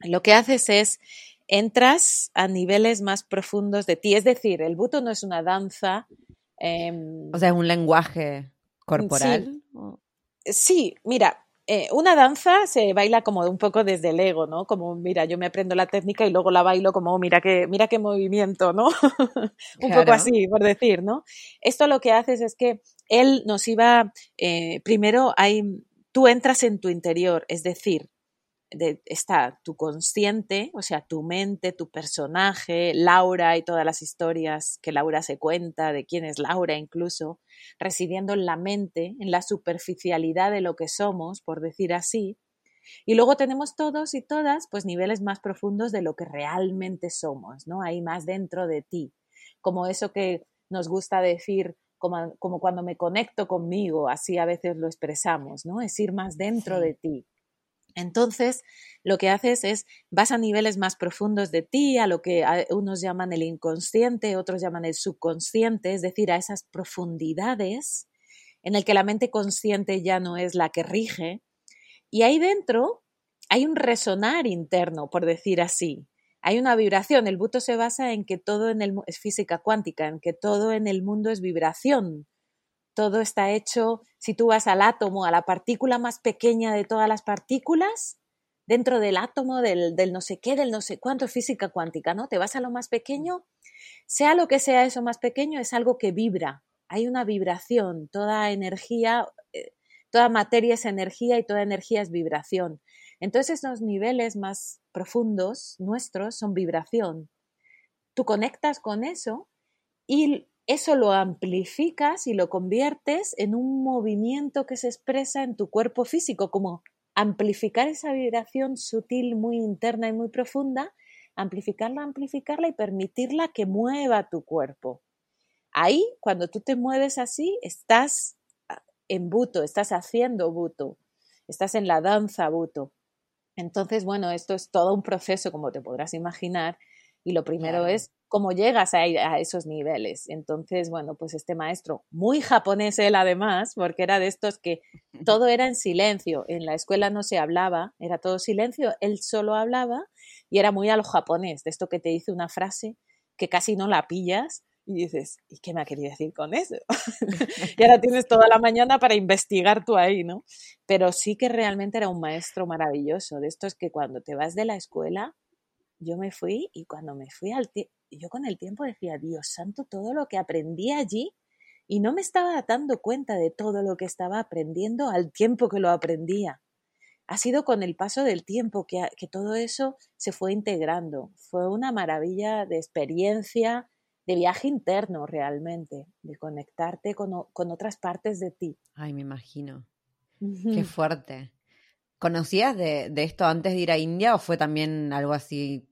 Speaker 2: lo que haces es entras a niveles más profundos de ti, es decir, el buto no es una danza.
Speaker 1: Em, o sea, es un lenguaje corporal.
Speaker 2: sí mira, eh, una danza se baila como un poco desde el ego, ¿no? Como, mira, yo me aprendo la técnica y luego la bailo como, mira qué, mira qué movimiento, ¿no? un poco así, por decir, ¿no? Esto lo que haces es que él nos iba, eh, primero hay, tú entras en tu interior, es decir, está tu consciente, o sea, tu mente, tu personaje, Laura y todas las historias que Laura se cuenta, de quién es Laura incluso, residiendo en la mente, en la superficialidad de lo que somos, por decir así. Y luego tenemos todos y todas, pues niveles más profundos de lo que realmente somos, ¿no? Hay más dentro de ti, como eso que nos gusta decir como, como, cuando me conecto conmigo, así a veces lo expresamos, ¿no? Es ir más dentro de ti. Entonces, lo que haces es, vas a niveles más profundos de ti, a lo que unos llaman el inconsciente, otros llaman el subconsciente, es decir, a esas profundidades en el que la mente consciente ya no es la que rige. Y ahí dentro hay un resonar interno, por decir así. Hay una vibración. El buto se basa en que todo en el es física cuántica, en que todo en el mundo es vibración todo está hecho, si tú vas al átomo, a la partícula más pequeña de todas las partículas, dentro del átomo, del, no sé qué, del no sé cuánto, física cuántica, ¿no? Te vas a lo más pequeño, sea lo que sea eso más pequeño, es algo que vibra, hay una vibración, toda energía, eh, toda materia es energía y toda energía es vibración. Entonces los niveles más profundos nuestros son vibración. Tú conectas con eso y eso lo amplificas y lo conviertes en un movimiento que se expresa en tu cuerpo físico, como amplificar esa vibración sutil, muy interna y muy profunda, amplificarla, amplificarla y permitirla que mueva tu cuerpo. Ahí, cuando tú te mueves así, estás en buto, estás haciendo buto, estás en la danza buto. Entonces, bueno, esto es todo un proceso, como te podrás imaginar, y lo primero es cómo llegas a, esos niveles. Entonces, bueno, pues este maestro, muy japonés él además, porque era de estos que todo era en silencio, en la escuela no se hablaba, era todo silencio, él solo hablaba y era muy a lo japonés, de esto que te dice una frase que casi no la pillas, Y dices, ¿y qué me ha querido decir con eso? y ahora tienes toda la mañana para investigar tú ahí, ¿no? Pero sí que realmente era un maestro maravilloso. De esto es que cuando te vas de la escuela, yo me fui y cuando me fui al yo con el tiempo decía, Dios santo, todo lo que aprendí allí y no me estaba dando cuenta de todo lo que estaba aprendiendo al tiempo que lo aprendía. Ha sido con el paso del tiempo que, que todo eso se fue integrando. Fue una maravilla de experiencia, de viaje interno realmente, de conectarte con, con otras partes de ti.
Speaker 1: Ay, me imagino. Qué fuerte. ¿Conocías de, de, esto antes de ir a India o fue también algo así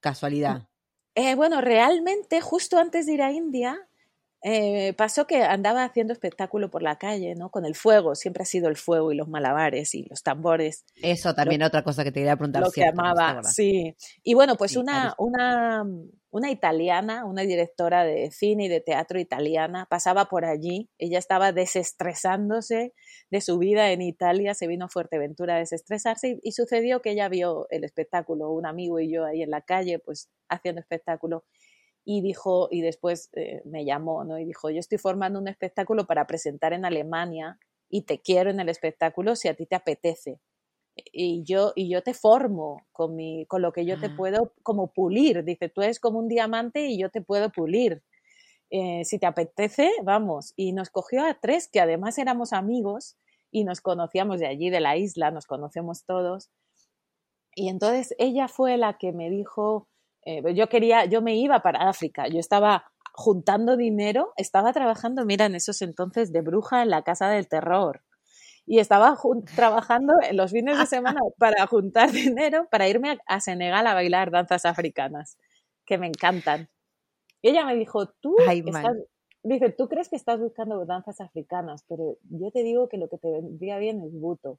Speaker 1: casualidad?
Speaker 2: Eh, bueno, realmente justo antes de ir a India eh, pasó que andaba haciendo espectáculo por la calle, ¿no? Con el fuego, siempre ha sido el fuego y los malabares y los tambores.
Speaker 1: Eso también otra cosa que te quería preguntar.
Speaker 2: Lo que amaba, sí. Y bueno, pues una, una, una italiana, una directora de cine y de teatro italiana, pasaba por allí. Ella estaba desestresándose de su vida en Italia, se vino a Fuerteventura a desestresarse y, sucedió que ella vio el espectáculo, un amigo y yo ahí en la calle, pues haciendo espectáculo y dijo, y después eh, me llamó, ¿no? Y dijo, yo estoy formando un espectáculo para presentar en Alemania y te quiero en el espectáculo si a ti te apetece. Y yo, y yo te formo con, mi, con lo que yo te puedo como pulir. Dice, tú eres como un diamante y yo te puedo pulir. Eh, si te apetece, vamos. Y nos cogió a tres, que además éramos amigos y nos conocíamos de allí, de la isla, nos conocemos todos. Y entonces ella fue la que me dijo, eh, yo quería, yo me iba para África, yo estaba juntando dinero, estaba trabajando, mira, en esos entonces de bruja en la casa del terror. Y estaba trabajando en los fines de semana para juntar dinero para irme a, Senegal a bailar danzas africanas, que me encantan. Y ella me dijo, tú dice, tú crees que estás buscando danzas africanas, pero yo te digo que lo que te vendría bien es buto.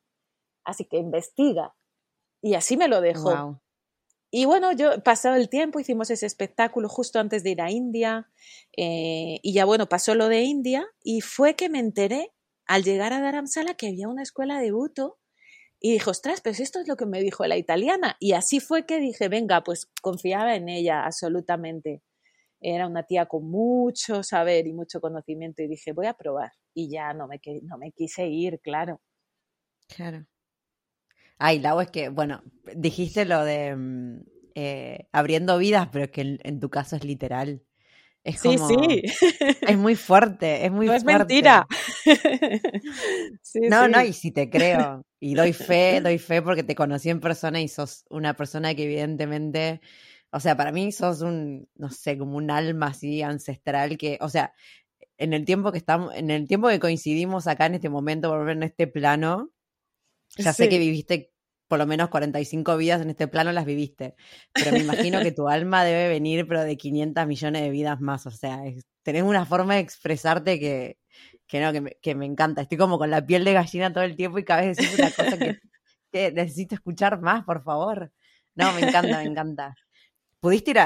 Speaker 2: Así que investiga. Y así me lo dejó. Y bueno, yo pasado el tiempo, hicimos ese espectáculo justo antes de ir a India, eh, y ya bueno, pasó lo de India, y fue que me enteré al llegar a Dharamsala que había una escuela de buto, y dije, ostras, pues esto es lo que me dijo la italiana, y así fue que dije, venga, pues confiaba en ella absolutamente. Era una tía con mucho saber y mucho conocimiento, y dije, voy a probar, y ya no me, no me quise ir, claro.
Speaker 1: Claro. Ay, Lau, es que, bueno, dijiste lo de mm, eh, abriendo vidas, pero que en, tu caso es literal. Es
Speaker 2: sí, sí.
Speaker 1: Es muy fuerte, es muy
Speaker 2: no
Speaker 1: es
Speaker 2: mentira.
Speaker 1: no, no, y si te creo. Y doy fe, doy fe porque te conocí en persona y sos una persona que evidentemente, o sea, para mí sos un, no sé, como un alma así ancestral que, o sea, en el tiempo que estamos, en el tiempo que coincidimos acá en este momento, por en este plano, ya sé que viviste por lo menos 45 vidas en este plano las viviste, pero me imagino que tu alma debe venir, pero de 500 millones de vidas más, o sea, tenés una forma de expresarte que, que no, que me, que me, encanta. Estoy como con la piel de gallina todo el tiempo y cada vez una cosa que necesito escuchar más, por favor. No, me encanta, me encanta. ¿Pudiste ir a,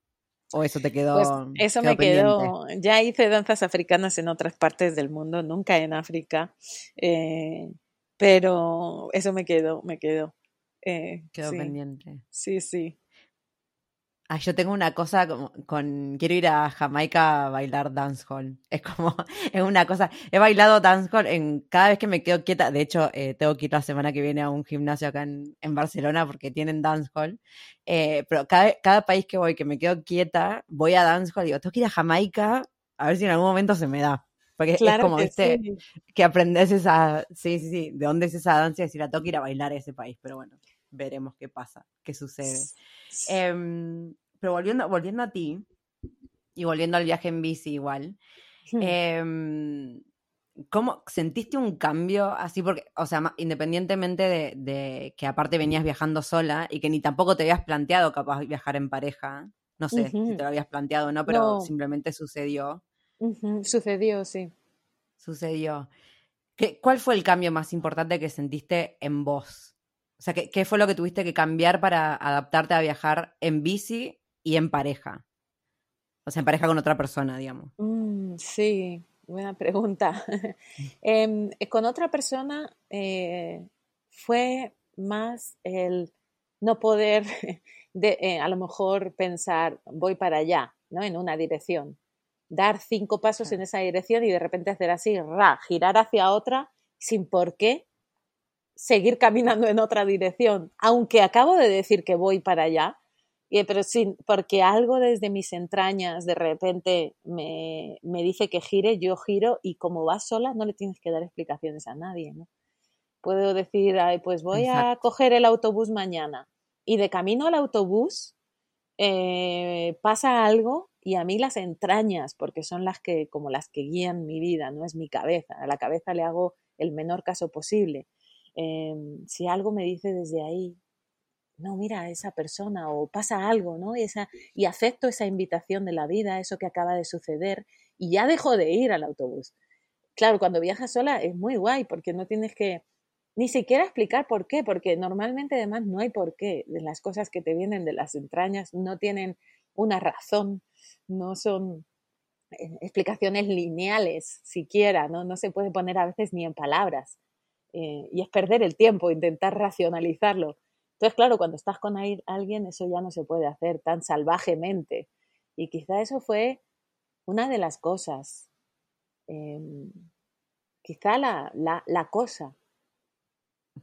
Speaker 1: ¿O eso te quedó?
Speaker 2: Pues eso
Speaker 1: quedó
Speaker 2: me quedó.
Speaker 1: pendiente?
Speaker 2: Ya hice danzas africanas en otras partes del mundo, nunca en África. eh, pero eso me quedó, me quedó. Eh,
Speaker 1: Quedó
Speaker 2: sí,
Speaker 1: pendiente.
Speaker 2: Sí, sí.
Speaker 1: Ah, yo tengo una cosa con quiero ir a Jamaica a bailar dancehall. Es como, es una cosa. He bailado dancehall en cada vez que me quedo quieta. De hecho, eh, tengo que ir la semana que viene a un gimnasio acá en, en Barcelona porque tienen dancehall. Eh, pero cada, cada país que voy que me quedo quieta, voy a dancehall y digo, tengo que ir a Jamaica a ver si en algún momento se me da. Porque es
Speaker 2: Claro
Speaker 1: como,
Speaker 2: que
Speaker 1: viste,
Speaker 2: sí.
Speaker 1: que aprendes esa, sí, sí, sí, de dónde es esa danza y decir, "Ah, tengo que ir a bailar a ese país. Pero bueno, veremos qué pasa, qué sucede. Em, pero volviendo, volviendo a ti, y volviendo al viaje en bici igual, em, ¿cómo sentiste un cambio así? Porque, o sea, independientemente de, de que aparte venías viajando sola y que ni tampoco te habías planteado capaz viajar en pareja, no sé si te lo habías planteado o no, pero
Speaker 2: No.
Speaker 1: simplemente sucedió,
Speaker 2: Sucedió, sí.
Speaker 1: sucedió. ¿Qué, ¿Cuál fue el cambio más importante que sentiste en vos? O sea, ¿qué, qué fue lo que tuviste que cambiar para adaptarte a viajar en bici y en pareja? O sea, en pareja con otra persona, digamos.
Speaker 2: Mm, sí, buena pregunta. Em, eh, con otra persona eh, fue más el no poder, de, eh, a lo mejor pensar, voy para allá, ¿no? En una dirección. Dar cinco pasos en esa dirección y de repente hacer así, ra, girar hacia otra sin por qué seguir caminando en otra dirección, aunque acabo de decir que voy para allá, y- pero sin, porque algo desde mis entrañas de repente me, me dice que gire, yo giro y como vas sola no le tienes que dar explicaciones a nadie, ¿no? Puedo decir, "Ay, pues voy a coger el autobús mañana y de camino al autobús eh, pasa algo y a mí las entrañas, porque son las que, como las que guían mi vida, no es mi cabeza. A la cabeza le hago el menor caso posible. Eh, si algo me dice desde ahí, no, mira, esa persona o pasa algo, ¿no? Y, esa, y acepto esa invitación de la vida, eso que acaba de suceder, y ya dejo de ir al autobús. Claro, cuando viajas sola es muy guay porque no tienes que ni siquiera explicar por qué, porque normalmente además no hay por qué. Las cosas que te vienen de las entrañas no tienen una razón, no son eh, explicaciones lineales siquiera, ¿no? No se puede poner a veces ni en palabras. Eh, y es perder el tiempo, intentar racionalizarlo. Entonces, claro, cuando estás con alguien, eso ya no se puede hacer tan salvajemente. Y quizá eso fue una de las cosas, em, quizá la, la, la cosa.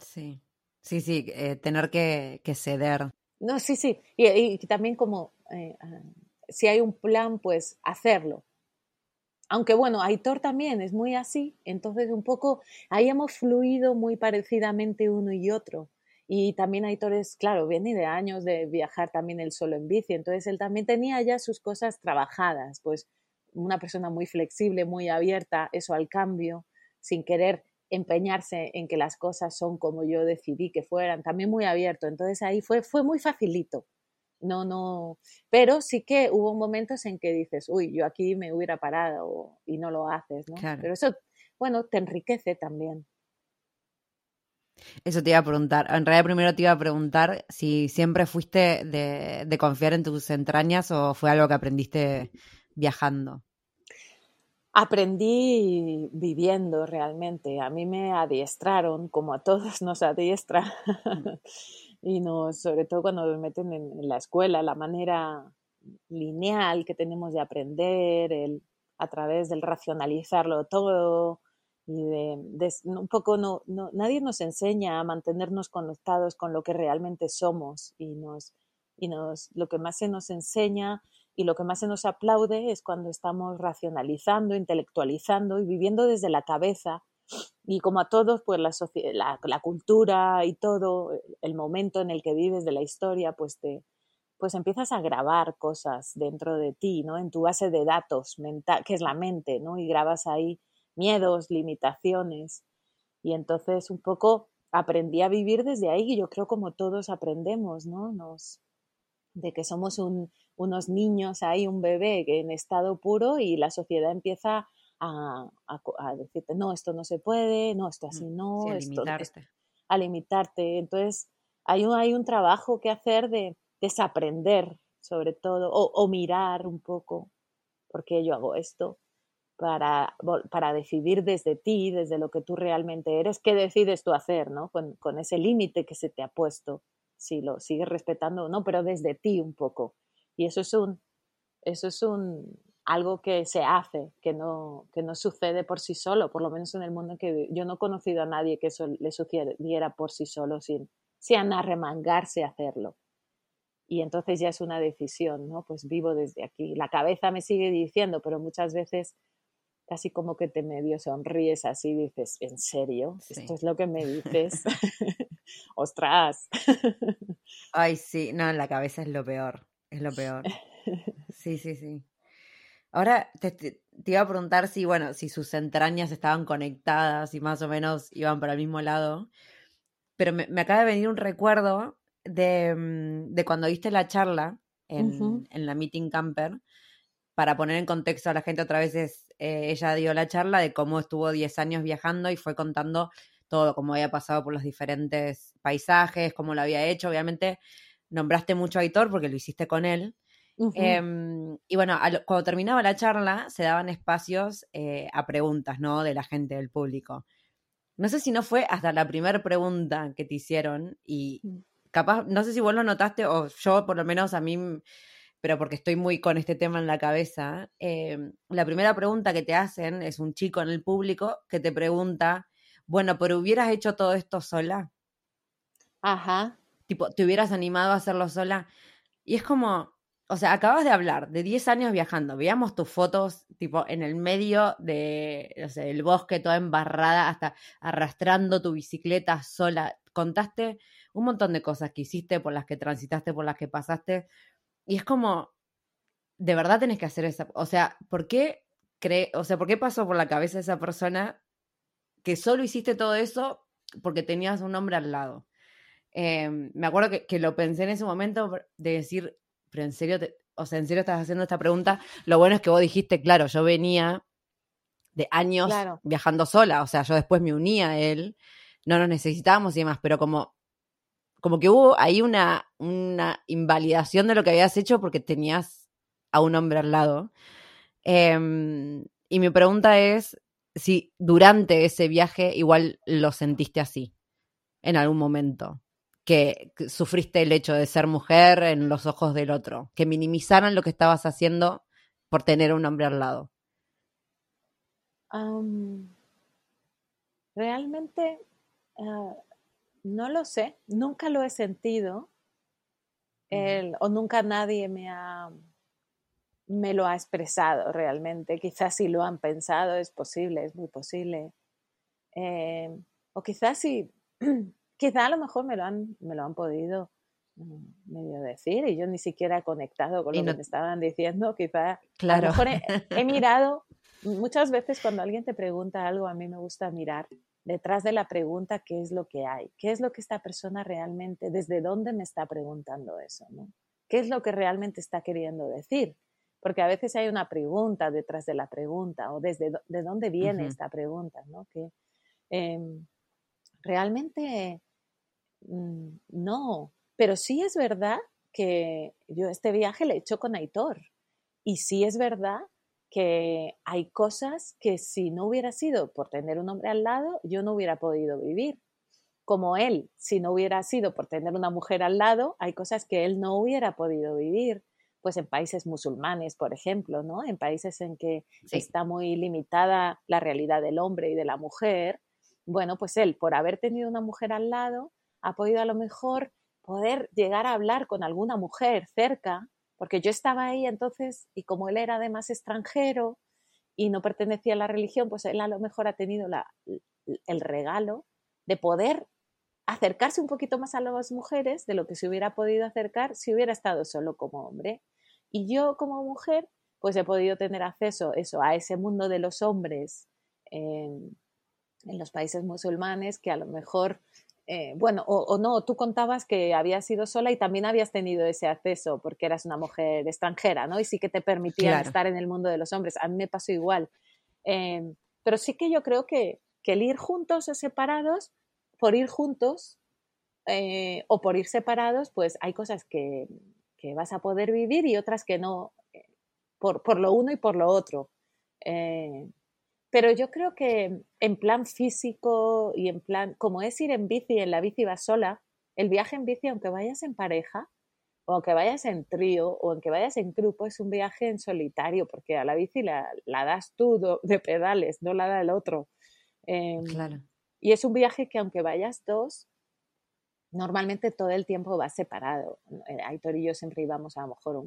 Speaker 1: Sí, sí, sí, eh, tener que, que ceder.
Speaker 2: No, sí, sí. Y, y también como, eh, ah, si hay un plan, pues hacerlo. Aunque bueno, Aitor también es muy así, entonces un poco ahí hemos fluido muy parecidamente uno y otro. Y también Aitor es, claro, viene de años de viajar también él solo en bici, entonces él también tenía ya sus cosas trabajadas, pues una persona muy flexible, muy abierta, eso al cambio, sin querer empeñarse en que las cosas son como yo decidí que fueran, también muy abierto, entonces ahí fue, fue muy facilito. No, no, pero sí que hubo momentos en que dices, uy, yo aquí me hubiera parado y no lo haces, ¿no?
Speaker 1: Claro.
Speaker 2: Pero eso, bueno, te enriquece también.
Speaker 1: Eso te iba a preguntar. En realidad primero te iba a preguntar si siempre fuiste de, confiar en tus entrañas o fue algo que aprendiste viajando.
Speaker 2: Aprendí viviendo realmente. A mí me adiestraron, como a todos nos adiestra, y nos, sobre todo cuando nos meten en, en la escuela, la manera lineal que tenemos de aprender, el, a través del racionalizarlo todo y de, un poco no, no- nadie nos enseña a mantenernos conectados con lo que realmente somos y nos y nos lo que más se nos enseña y lo que más se nos aplaude es cuando estamos racionalizando, intelectualizando y viviendo desde la cabeza y como a todos pues la, la, la cultura y todo el momento en el que vives de la historia pues te pues empiezas a grabar cosas dentro de ti, ¿no? En tu base de datos mental, que es la mente, ¿no? Y grabas ahí miedos, limitaciones. Y entonces un poco aprendí a vivir desde ahí y yo creo como todos aprendemos, ¿no? Nos, de que somos unos niños ahí, un bebé en estado puro y la sociedad empieza a, decirte, no, esto no se puede, no, esto así mm, no, a esto, limitarte. a limitarte. Entonces, hay un, hay un trabajo que hacer de desaprender, sobre todo, o, mirar un poco por qué yo hago esto, para, para, decidir desde ti, desde lo que tú realmente eres, qué decides tú hacer, ¿no? Con, con ese límite que se te ha puesto, si lo sigues respetando o no, pero desde ti un poco. Y eso es un, eso es un, algo que se hace, que no, que no sucede por sí solo, por lo menos en el mundo en que yo no he conocido a nadie que eso le sucediera por sí solo sin, sin arremangarse a hacerlo. Y entonces ya es una decisión, ¿no? Pues vivo desde aquí. La cabeza me sigue diciendo, pero muchas veces casi como que te medio sonríes así, dices, ¿en serio? ¿Esto es lo que me dices? ¡Ostras!
Speaker 1: Ay, sí, no, la cabeza es lo peor, es lo peor. Sí, sí, sí. Ahora te, iba a preguntar si, bueno, si sus entrañas estaban conectadas y más o menos iban para el mismo lado, pero me, acaba de venir un recuerdo de, mm, de cuando diste la charla en, en, la Meeting Camper, para poner en contexto a la gente otra vez, es, eh, ella dio la charla de cómo estuvo 10 años viajando y fue contando todo, cómo había pasado por los diferentes paisajes, cómo lo había hecho. Obviamente nombraste mucho a Aitor porque lo hiciste con él, Em, y bueno, cuando terminaba la charla se daban espacios eh, a preguntas, ¿no? De la gente, del público. No sé si no fue hasta la primera pregunta que te hicieron y mm. capaz, no sé si vos lo notaste o yo por lo menos a mí, pero porque estoy muy con este tema en la cabeza, em, la primera pregunta que te hacen es un chico en el público que te pregunta, bueno, pero hubieras hecho todo esto sola.
Speaker 2: Ajá.
Speaker 1: Tipo, ¿te hubieras animado a hacerlo sola? Y es como, o sea, acabas de hablar de 10 años viajando. Veamos tus fotos, tipo, en el medio de, no sé, del bosque, toda embarrada, hasta arrastrando tu bicicleta sola. Contaste un montón de cosas que hiciste, por las que transitaste, por las que pasaste. Y es como, de verdad tenés que hacer esa. O sea, ¿por qué cree, o sea, por qué pasó por la cabeza esa persona que solo hiciste todo eso porque tenías un hombre al lado? Em, me acuerdo que, que, lo pensé en ese momento de decir, pero en serio, o sea, en serio estás haciendo esta pregunta. Lo bueno es que vos dijiste, claro, yo venía de años viajando sola, o sea, yo después me unía a él, no nos necesitábamos y demás, pero como, como que hubo ahí una, una invalidación de lo que habías hecho porque tenías a un hombre al lado. Em, y mi pregunta es si durante ese viaje igual lo sentiste así, en algún momento que sufriste el hecho de ser mujer en los ojos del otro, que minimizaran lo que estabas haciendo por tener un hombre al lado?
Speaker 2: realmente ah, no lo sé, nunca lo he sentido o nunca nadie me ha me lo ha expresado realmente. Quizás si lo han pensado, es posible, es muy posible. Em, o quizás si quizá a lo mejor me lo han, me lo han podido mm, medio decir y yo ni siquiera he conectado con lo que me estaban diciendo, quizá
Speaker 1: claro.
Speaker 2: he, mirado, muchas veces cuando alguien te pregunta algo, a mí me gusta mirar detrás de la pregunta qué es lo que hay, qué es lo que esta persona realmente, desde dónde me está preguntando eso, ¿no? ¿Qué es lo que realmente está queriendo decir? Porque a veces hay una pregunta detrás de la pregunta o desde de dónde viene esta pregunta, ¿no? Que em, realmente Mm, no, pero sí es verdad que yo este viaje lo he hecho con Aitor. Y sí es verdad que hay cosas que si no hubiera sido por tener un hombre al lado, yo no hubiera podido vivir. Como él, si no hubiera sido por tener una mujer al lado, hay cosas que él no hubiera podido vivir. Pues en países musulmanes, por ejemplo, ¿no? En países en que está muy limitada la realidad del hombre y de la mujer. Bueno, pues él, por haber tenido una mujer al lado, ha podido a lo mejor poder llegar a hablar con alguna mujer cerca, porque yo estaba ahí entonces y como él era además extranjero y no pertenecía a la religión, pues él a lo mejor ha tenido el regalo de poder acercarse un poquito más a las mujeres de lo que se hubiera podido acercar si hubiera estado solo como hombre. Y yo como mujer, pues he podido tener acceso eso, a ese mundo de los hombres en los países musulmanes que a lo mejor, eh, bueno, o, no, tú contabas que habías sido sola y también habías tenido ese acceso porque eras una mujer extranjera, ¿no? Y sí que te permitían estar en el mundo de los hombres. A mí me pasó igual. Em, pero sí que yo creo que, que, el ir juntos o separados, por ir juntos eh, o por ir separados, pues hay cosas que, que, vas a poder vivir y otras que no, eh, por, por lo uno y por lo otro. Pero yo creo que en plan físico y en plan, como es ir en bici, en la bici vas sola, el viaje en bici, aunque vayas en pareja, o aunque vayas en trío, o aunque vayas en grupo, es un viaje en solitario, porque a la bici la, das tú de pedales, no la da el otro. Em,
Speaker 1: claro.
Speaker 2: Y es un viaje que aunque vayas dos, normalmente todo el tiempo vas separado. Eh, Aitor y yo siempre íbamos a lo mejor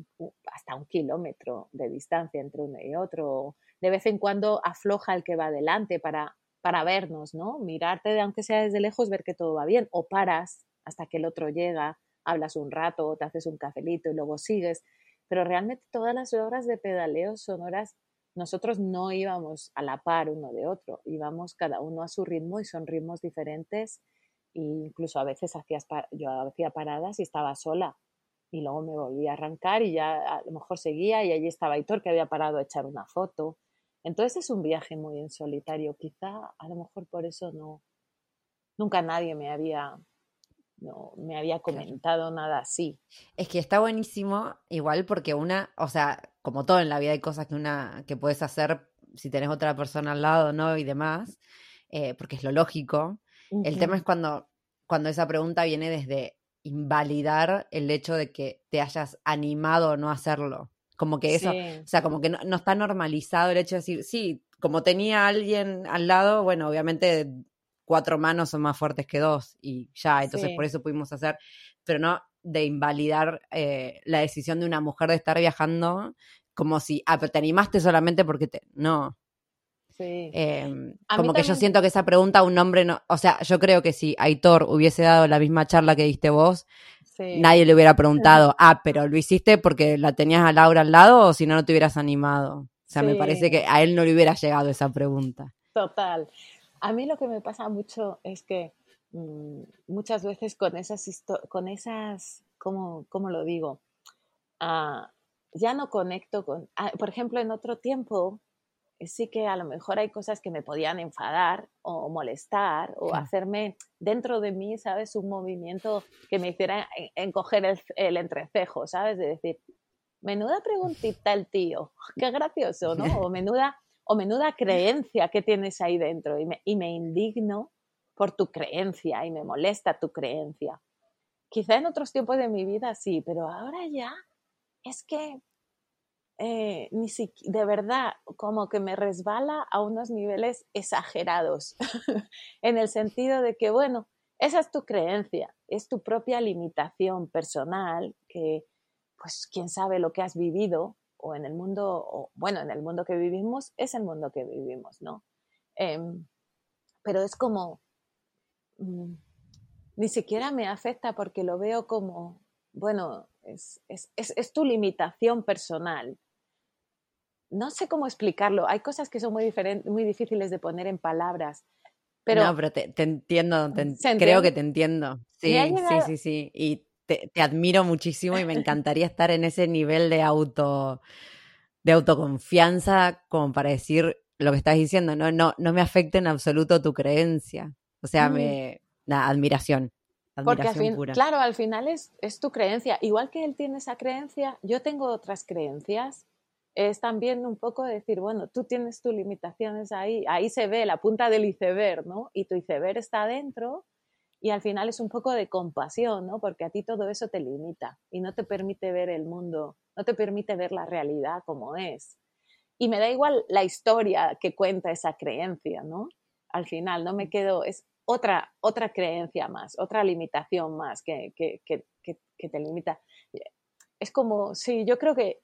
Speaker 2: hasta un kilómetro de distancia entre uno y otro, de vez en cuando afloja el que va adelante para, para vernos, ¿no? Mirarte, aunque sea desde lejos, ver que todo va bien, o paras hasta que el otro llega, hablas un rato, te haces un cafelito y luego sigues. Pero realmente todas las horas de pedaleo son horas, nosotros no íbamos a la par uno de otro, íbamos cada uno a su ritmo y son ritmos diferentes. Incluso a veces hacías, yo hacía paradas y estaba sola y luego me volví a arrancar y ya a lo mejor seguía y allí estaba Hitor que había parado a echar una foto. Entonces es un viaje muy en solitario. Quizá a lo mejor por eso no, nunca nadie me había, no, me había comentado nada así.
Speaker 1: Es que está buenísimo, igual porque una, o sea, como todo en la vida hay cosas que una, que puedes hacer si tenés otra persona al lado, ¿no? Y demás, eh, porque es lo lógico. El tema es cuando, cuando esa pregunta viene desde invalidar el hecho de que te hayas animado a no hacerlo. Como que eso, o sea, como que no, está normalizado el hecho de decir, sí, como tenía alguien al lado, bueno, obviamente cuatro manos son más fuertes que dos y ya, entonces por eso pudimos hacer, pero no de invalidar eh, la decisión de una mujer de estar viajando como si, ah, pero te animaste solamente porque te... No.
Speaker 2: Sí.
Speaker 1: Em, como que yo siento que esa pregunta un hombre no, o sea, yo creo que si Aitor hubiese dado la misma charla que diste vos, Nadie le hubiera preguntado, ah, pero lo hiciste porque la tenías a Laura al lado o si no, no te hubieras animado. O sea, me parece que a él no le hubiera llegado esa pregunta.
Speaker 2: Total. A mí lo que me pasa mucho es que mm, muchas veces con esas, con esas ¿cómo, cómo lo digo? Ah, ya no conecto con, ah, por ejemplo, en otro tiempo sí que a lo mejor hay cosas que me podían enfadar o molestar o hacerme dentro de mí, ¿sabes? Un movimiento que me hiciera encoger el, el entrecejo, ¿sabes? De decir, menuda preguntita el tío, qué gracioso, ¿no? O menuda, o menuda creencia que tienes ahí dentro y me, y me indigno por tu creencia y me molesta tu creencia. Quizá en otros tiempos de mi vida sí, pero ahora ya es que eh, ni de verdad como que me resbala a unos niveles exagerados, en el sentido de que, bueno, esa es tu creencia, es tu propia limitación personal, que pues quién sabe lo que has vivido o en el mundo, o, bueno, en el mundo que vivimos, es el mundo que vivimos, ¿no? Em, pero es como, mm, ni siquiera me afecta porque lo veo como, bueno, es, es, es tu limitación personal, no sé cómo explicarlo. Hay cosas que son muy, muy difíciles de poner en palabras. Pero,
Speaker 1: no, pero te, entiendo, creo que te entiendo. Sí, sí, sí, sí. Y te, admiro muchísimo y me encantaría estar en ese nivel de auto, de autoconfianza como para decir lo que estás diciendo. No, no, no me afecta en absoluto tu creencia. O sea, mm. me, da admiración.
Speaker 2: Porque al fin, claro, al final es, es tu creencia. Igual que él tiene esa creencia, yo tengo otras creencias es también un poco decir, bueno, tú tienes tus limitaciones ahí, ahí se ve la punta del iceberg, ¿no? Y tu iceberg está adentro y al final es un poco de compasión, ¿no? Porque a ti todo eso te limita y no te permite ver el mundo, no te permite ver la realidad como es. Y me da igual la historia que cuenta esa creencia, ¿no? Al final no me quedo, es otra, otra creencia más, otra limitación más que, que, que, te limita. Es como, sí, yo creo que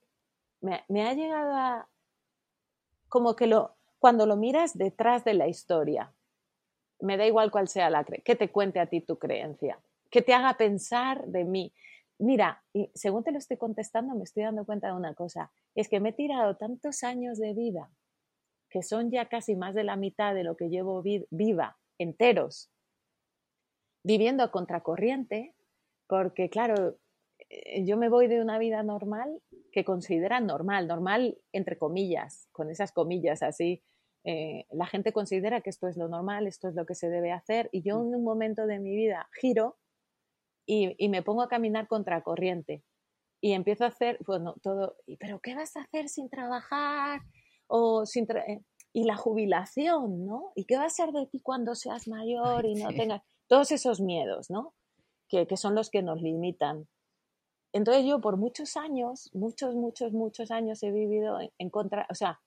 Speaker 2: me, ha llegado a, como que lo, cuando lo miras detrás de la historia, me da igual cuál sea la que te cuente a ti tu creencia, que te haga pensar de mí. Mira, y según te lo estoy contestando, me estoy dando cuenta de una cosa, es que me he tirado tantos años de vida que son ya casi más de la mitad de lo que llevo viva, enteros, viviendo a contracorriente, porque claro, eh, yo me voy de una vida normal que consideran normal, normal entre comillas, con esas comillas así. Eh, la gente considera que esto es lo normal, esto es lo que se debe hacer, y yo mm. en un momento de mi vida giro y, y me pongo a caminar contracorriente y empiezo a hacer, bueno, todo, pero ¿qué vas a hacer sin trabajar? O sin eh, y la jubilación, ¿no? ¿Y qué va a ser de ti cuando seas mayor y no tengas todos esos miedos, ¿no? Que, que, son los que nos limitan. Entonces yo por muchos años, muchos, muchos, muchos años he vivido en, contra, o sea,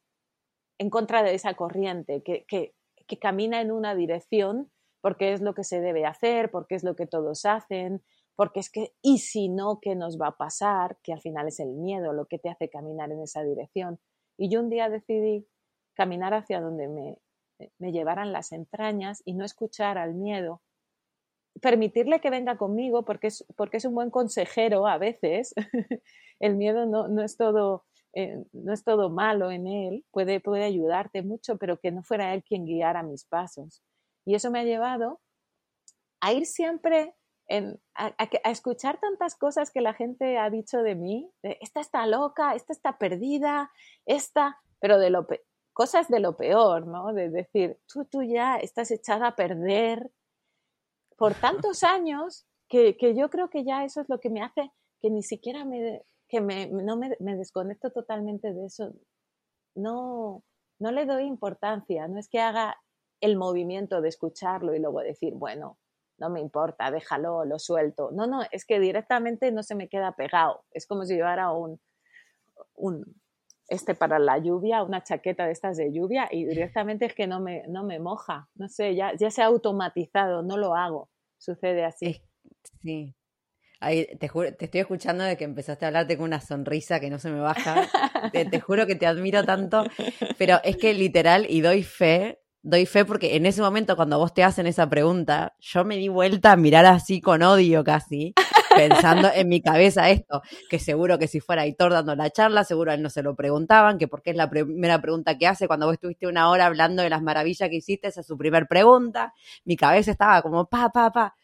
Speaker 2: en contra de esa corriente que, que, que camina en una dirección porque es lo que se debe hacer, porque es lo que todos hacen, porque es que, ¿y si no, qué nos va a pasar? Que al final es el miedo lo que te hace caminar en esa dirección. Y yo un día decidí caminar hacia donde me, me llevaran las entrañas y no escuchar al miedo, permitirle que venga conmigo porque es, porque es un buen consejero a veces. el miedo no, no es todo... Eh, no es todo malo en él, puede, puede ayudarte mucho, pero que no fuera él quien guiara mis pasos. Y eso me ha llevado a ir siempre a, escuchar tantas cosas que la gente ha dicho de mí, esta está loca, esta está perdida, esta, pero de lo cosas de lo peor, ¿no? De decir, tú, tú ya estás echada a perder por tantos años que, yo creo que ya eso es lo que me hace que ni siquiera me, que me, no me, me desconecto totalmente de eso. No, no le doy importancia, no es que haga el movimiento de escucharlo y luego decir, bueno, no me importa, déjalo, lo suelto. No, no, es que directamente no se me queda pegado. Es como si llevara un, un este para la lluvia, una chaqueta de estas de lluvia y directamente es que no me, no me moja. No sé, ya, ya se ha automatizado, no lo hago. Sucede así.
Speaker 1: sí. Ahí, te, te estoy escuchando de que empezaste a hablarte con una sonrisa que no se me baja. te, te juro que te admiro tanto, pero es que literal, y doy fe, doy fe porque en ese momento cuando vos te hacen esa pregunta, yo me di vuelta a mirar así con odio casi, pensando en mi cabeza esto, que seguro que si fuera Hitor dando la charla, seguro a él no se lo preguntaban, que porque es la primera pregunta que hace cuando vos estuviste una hora hablando de las maravillas que hiciste, esa es su primer pregunta, mi cabeza estaba como pa, pa, pa.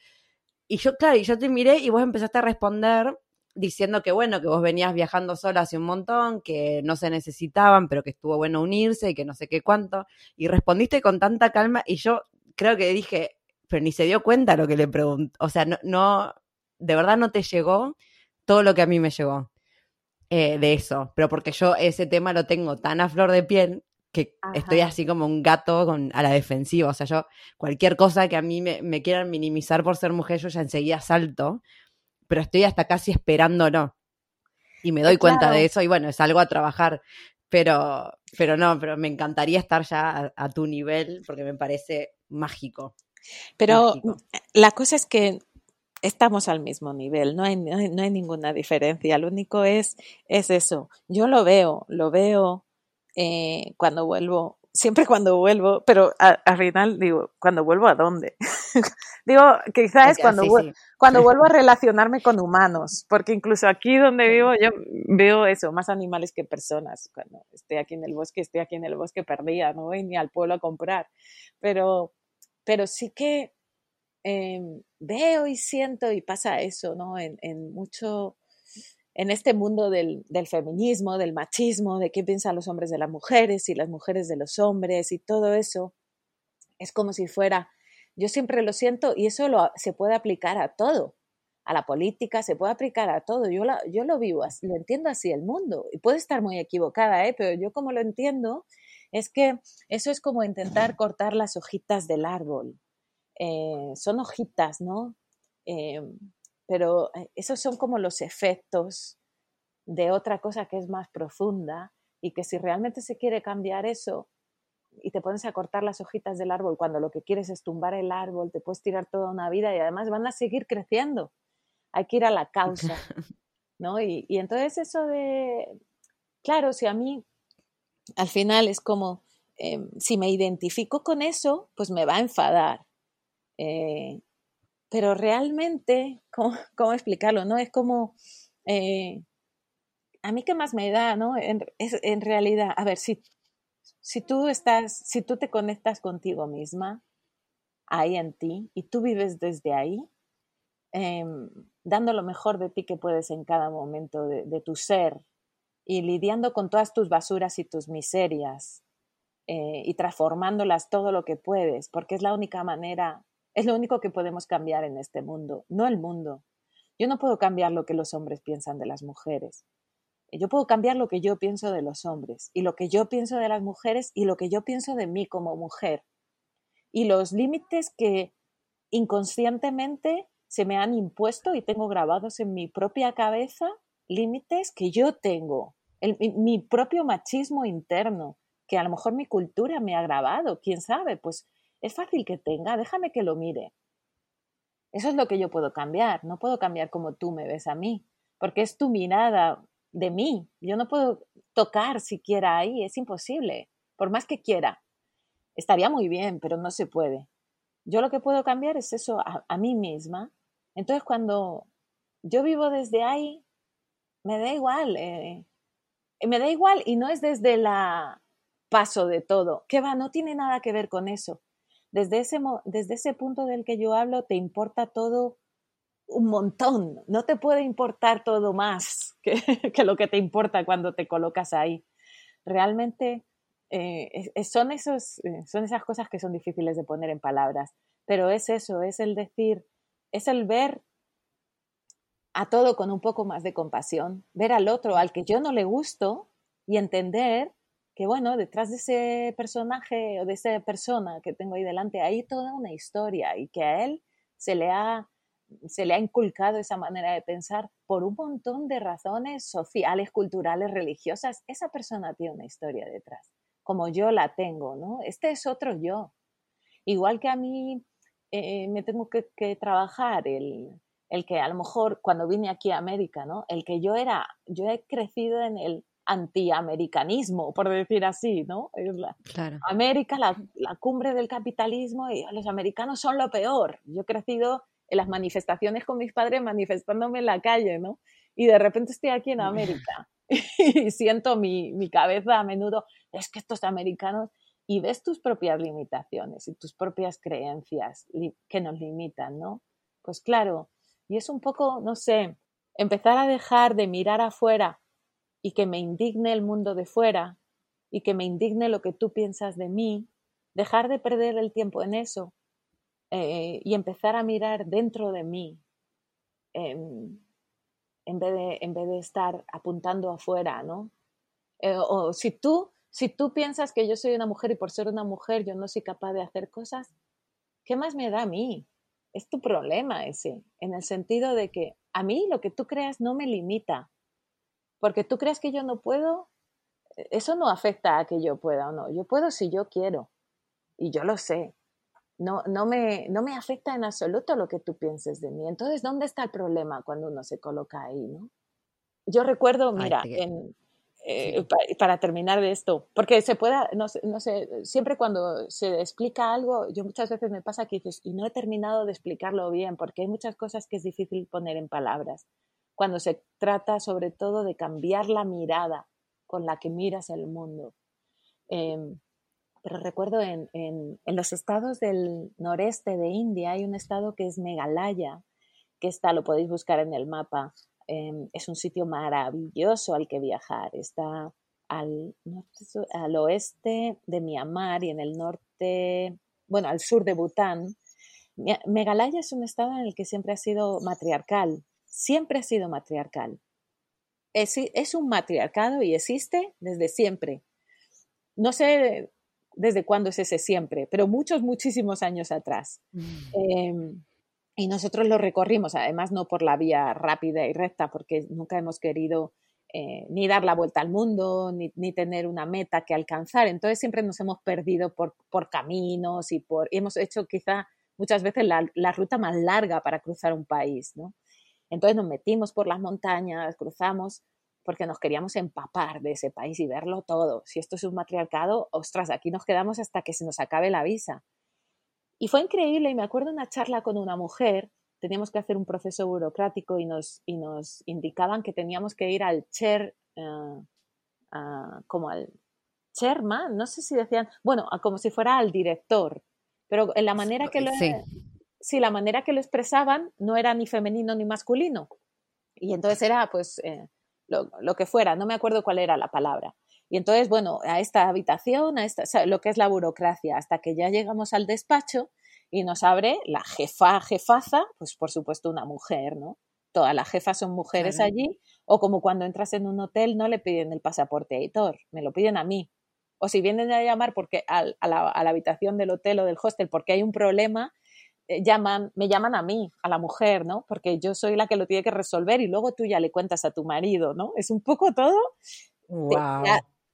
Speaker 1: Y yo, claro, y yo te miré y vos empezaste a responder diciendo que bueno, que vos venías viajando sola hace un montón, que no se necesitaban, pero que estuvo bueno unirse y que no sé qué cuánto. Y respondiste con tanta calma y yo creo que dije, pero ni se dio cuenta lo que le preguntó. O sea, no, de verdad no te llegó todo lo que a mí me llegó eh, de eso. Pero porque yo ese tema lo tengo tan a flor de piel que estoy así como un gato con, a la defensiva. O sea, yo cualquier cosa que a mí me, me quieran minimizar por ser mujer, yo ya enseguida salto pero estoy hasta casi esperándolo. Y me doy cuenta de eso y bueno, es algo a trabajar. Pero, pero no, pero me encantaría estar ya a, tu nivel porque me parece mágico.
Speaker 2: Pero la cosa es que estamos al mismo nivel, no hay, no hay, ninguna diferencia. Lo único es, es eso. Yo lo veo, lo veo eh, cuando vuelvo siempre cuando vuelvo, pero al final digo, ¿cuando vuelvo a dónde? digo, quizás es cuando, cuando vuelvo a relacionarme con humanos, porque incluso aquí donde vivo yo veo eso, más animales que personas. Cuando esté aquí en el bosque, estoy aquí en el bosque perdida, no voy ni al pueblo a comprar. Pero, pero sí que em, veo y siento y pasa eso, ¿no? En, mucho en este mundo del, feminismo, del machismo, de qué piensan los hombres de las mujeres y las mujeres de los hombres y todo eso, es como si fuera, yo siempre lo siento y eso se puede aplicar a todo, a la política, se puede aplicar a todo. Yo, yo lo vivo, lo entiendo así el mundo y puede estar muy equivocada, ¿eh? pero yo como lo entiendo es que eso es como intentar cortar las hojitas del árbol. Eh, son hojitas, ¿no? Eh, pero eh, esos son como los efectos de otra cosa que es más profunda y que si realmente se quiere cambiar eso y te pones a cortar las hojitas del árbol cuando lo que quieres es tumbar el árbol, te puedes tirar toda una vida y además van a seguir creciendo. Hay que ir a la causa, ¿no? Y, entonces eso de, claro, si a mí al final es como, em, si me identifico con eso, pues me va a enfadar. Eh, pero realmente, ¿cómo, explicarlo? ¿No? Es como, eh, a mí qué más me da, ¿no? En, es, en realidad, a ver, si, si tú estás, si tú te conectas contigo misma, ahí en ti, y tú vives desde ahí, em, dando lo mejor de ti que puedes en cada momento de, tu ser y lidiando con todas tus basuras y tus miserias eh, y transformándolas todo lo que puedes, porque es la única manera, es lo único que podemos cambiar en este mundo, no el mundo. Yo no puedo cambiar lo que los hombres piensan de las mujeres. Yo puedo cambiar lo que yo pienso de los hombres y lo que yo pienso de las mujeres y lo que yo pienso de mí como mujer. Y los límites que inconscientemente se me han impuesto y tengo grabados en mi propia cabeza límites que yo tengo, mi, propio machismo interno, que a lo mejor mi cultura me ha grabado, quién sabe, pues es fácil que tenga, déjame que lo mire. Eso es lo que yo puedo cambiar, no puedo cambiar como tú me ves a mí, porque es tu mirada de mí, yo no puedo tocar siquiera ahí, es imposible, por más que quiera. Estaría muy bien, pero no se puede. Yo lo que puedo cambiar es eso a mí misma entonces, cuando yo vivo desde ahí, me da igual, eh, me da igual y no es desde la paso de todo, que va, no tiene nada que ver con eso. Desde ese, desde ese punto del que yo hablo, te importa todo un montón, no te puede importar todo más que, lo que te importa cuando te colocas ahí. Realmente eh, son, esos, eh, son esas cosas que son difíciles de poner en palabras, pero es eso, es el decir, es el ver a todo con un poco más de compasión, ver al otro al que yo no le gusto y entender que, bueno, detrás de ese personaje o de esa persona que tengo ahí delante hay toda una historia y que a él se le ha, se le ha inculcado esa manera de pensar por un montón de razones sociales, culturales, religiosas. Esa persona tiene una historia detrás, como yo la tengo, ¿no? Este es otro yo. Igual que a mí eh, me tengo que, trabajar el, el, que a lo mejor cuando vine aquí a América, ¿no? El que yo era, yo he crecido en el antiamericanismo, por decir así, ¿no?
Speaker 1: claro.
Speaker 2: América, la, la, cumbre del capitalismo y los americanos son lo peor. Yo he crecido en las manifestaciones con mis padres manifestándome en la calle, ¿no? Y de repente estoy aquí en América y siento mi, mi cabeza a menudo, es que estos americanos y ves tus propias limitaciones y tus propias creencias que nos limitan, ¿no? Pues claro, y es un poco, no sé, empezar a dejar de mirar afuera y que me indigne el mundo de fuera y que me indigne lo que tú piensas de mí, dejar de perder el tiempo en eso eh, y empezar a mirar dentro de mí em, en, vez de, en vez de estar apuntando afuera, ¿no? Eh, o si tú si tú piensas que yo soy una mujer y por ser una mujer yo no soy capaz de hacer cosas, ¿qué más me da a mí? Es tu problema ese, en el sentido de que a mí lo que tú creas no me limita, porque tú creas que yo no puedo, eso no afecta a que yo pueda o no, yo puedo si yo quiero, y yo lo sé. No, no, me, no me afecta en absoluto lo que tú pienses de mí. Entonces, ¿dónde está el problema cuando uno se coloca ahí? ¿no? Yo recuerdo, mira, en, eh, para, terminar de esto, porque se pueda, no, no, sé, siempre cuando se explica algo, yo muchas veces me pasa que dices, y no he terminado de explicarlo bien, porque hay muchas cosas que es difícil poner en palabras, cuando se trata sobre todo de cambiar la mirada con la que miras el mundo. Em, pero recuerdo en, en, en, los estados del noreste de India hay un estado que es Meghalaya, que está, lo podéis buscar en el mapa, Em, es un sitio maravilloso al que viajar. Está al, al oeste de Myanmar y en el norte, bueno, al sur de Bután. Meghalaya es un estado en el que siempre ha sido matriarcal, siempre ha sido matriarcal. Es, es un matriarcado y existe desde siempre. No sé desde cuándo es ese siempre, pero muchos, muchísimos años atrás. Mm. Em, y nosotros lo recorrimos, además no por la vía rápida y recta, porque nunca hemos querido eh, ni dar la vuelta al mundo, ni, ni, tener una meta que alcanzar. Entonces siempre nos hemos perdido por, por caminos y, por, hemos hecho quizá muchas veces la, la, ruta más larga para cruzar un país. ¿no? Entonces nos metimos por las montañas, cruzamos, porque nos queríamos empapar de ese país y verlo todo. Si esto es un matriarcado, ostras, aquí nos quedamos hasta que se nos acabe la visa. Y fue increíble y me acuerdo una charla con una mujer, teníamos que hacer un proceso burocrático y nos, y nos indicaban que teníamos que ir al chair, eh, como al chairman, no sé si decían, bueno, como si fuera al director, pero en la manera que lo, sí. La manera que lo expresaban no era ni femenino ni masculino. Y entonces era pues eh, lo, lo, que fuera, no me acuerdo cuál era la palabra. Y entonces, bueno, a esta habitación, a esta, lo que es la burocracia, hasta que ya llegamos al despacho y nos abre la jefa, jefaza, pues por supuesto una mujer, ¿no? Todas las jefas son mujeres allí, o como cuando entras en un hotel no le piden el pasaporte a Hitor, me lo piden a mí. O si vienen a llamar porque a, la, a la habitación del hotel o del hostel porque hay un problema, llaman, me llaman a mí, a la mujer, ¿no? Porque yo soy la que lo tiene que resolver y luego tú ya le cuentas a tu marido, ¿no? Es un poco todo.
Speaker 1: Wow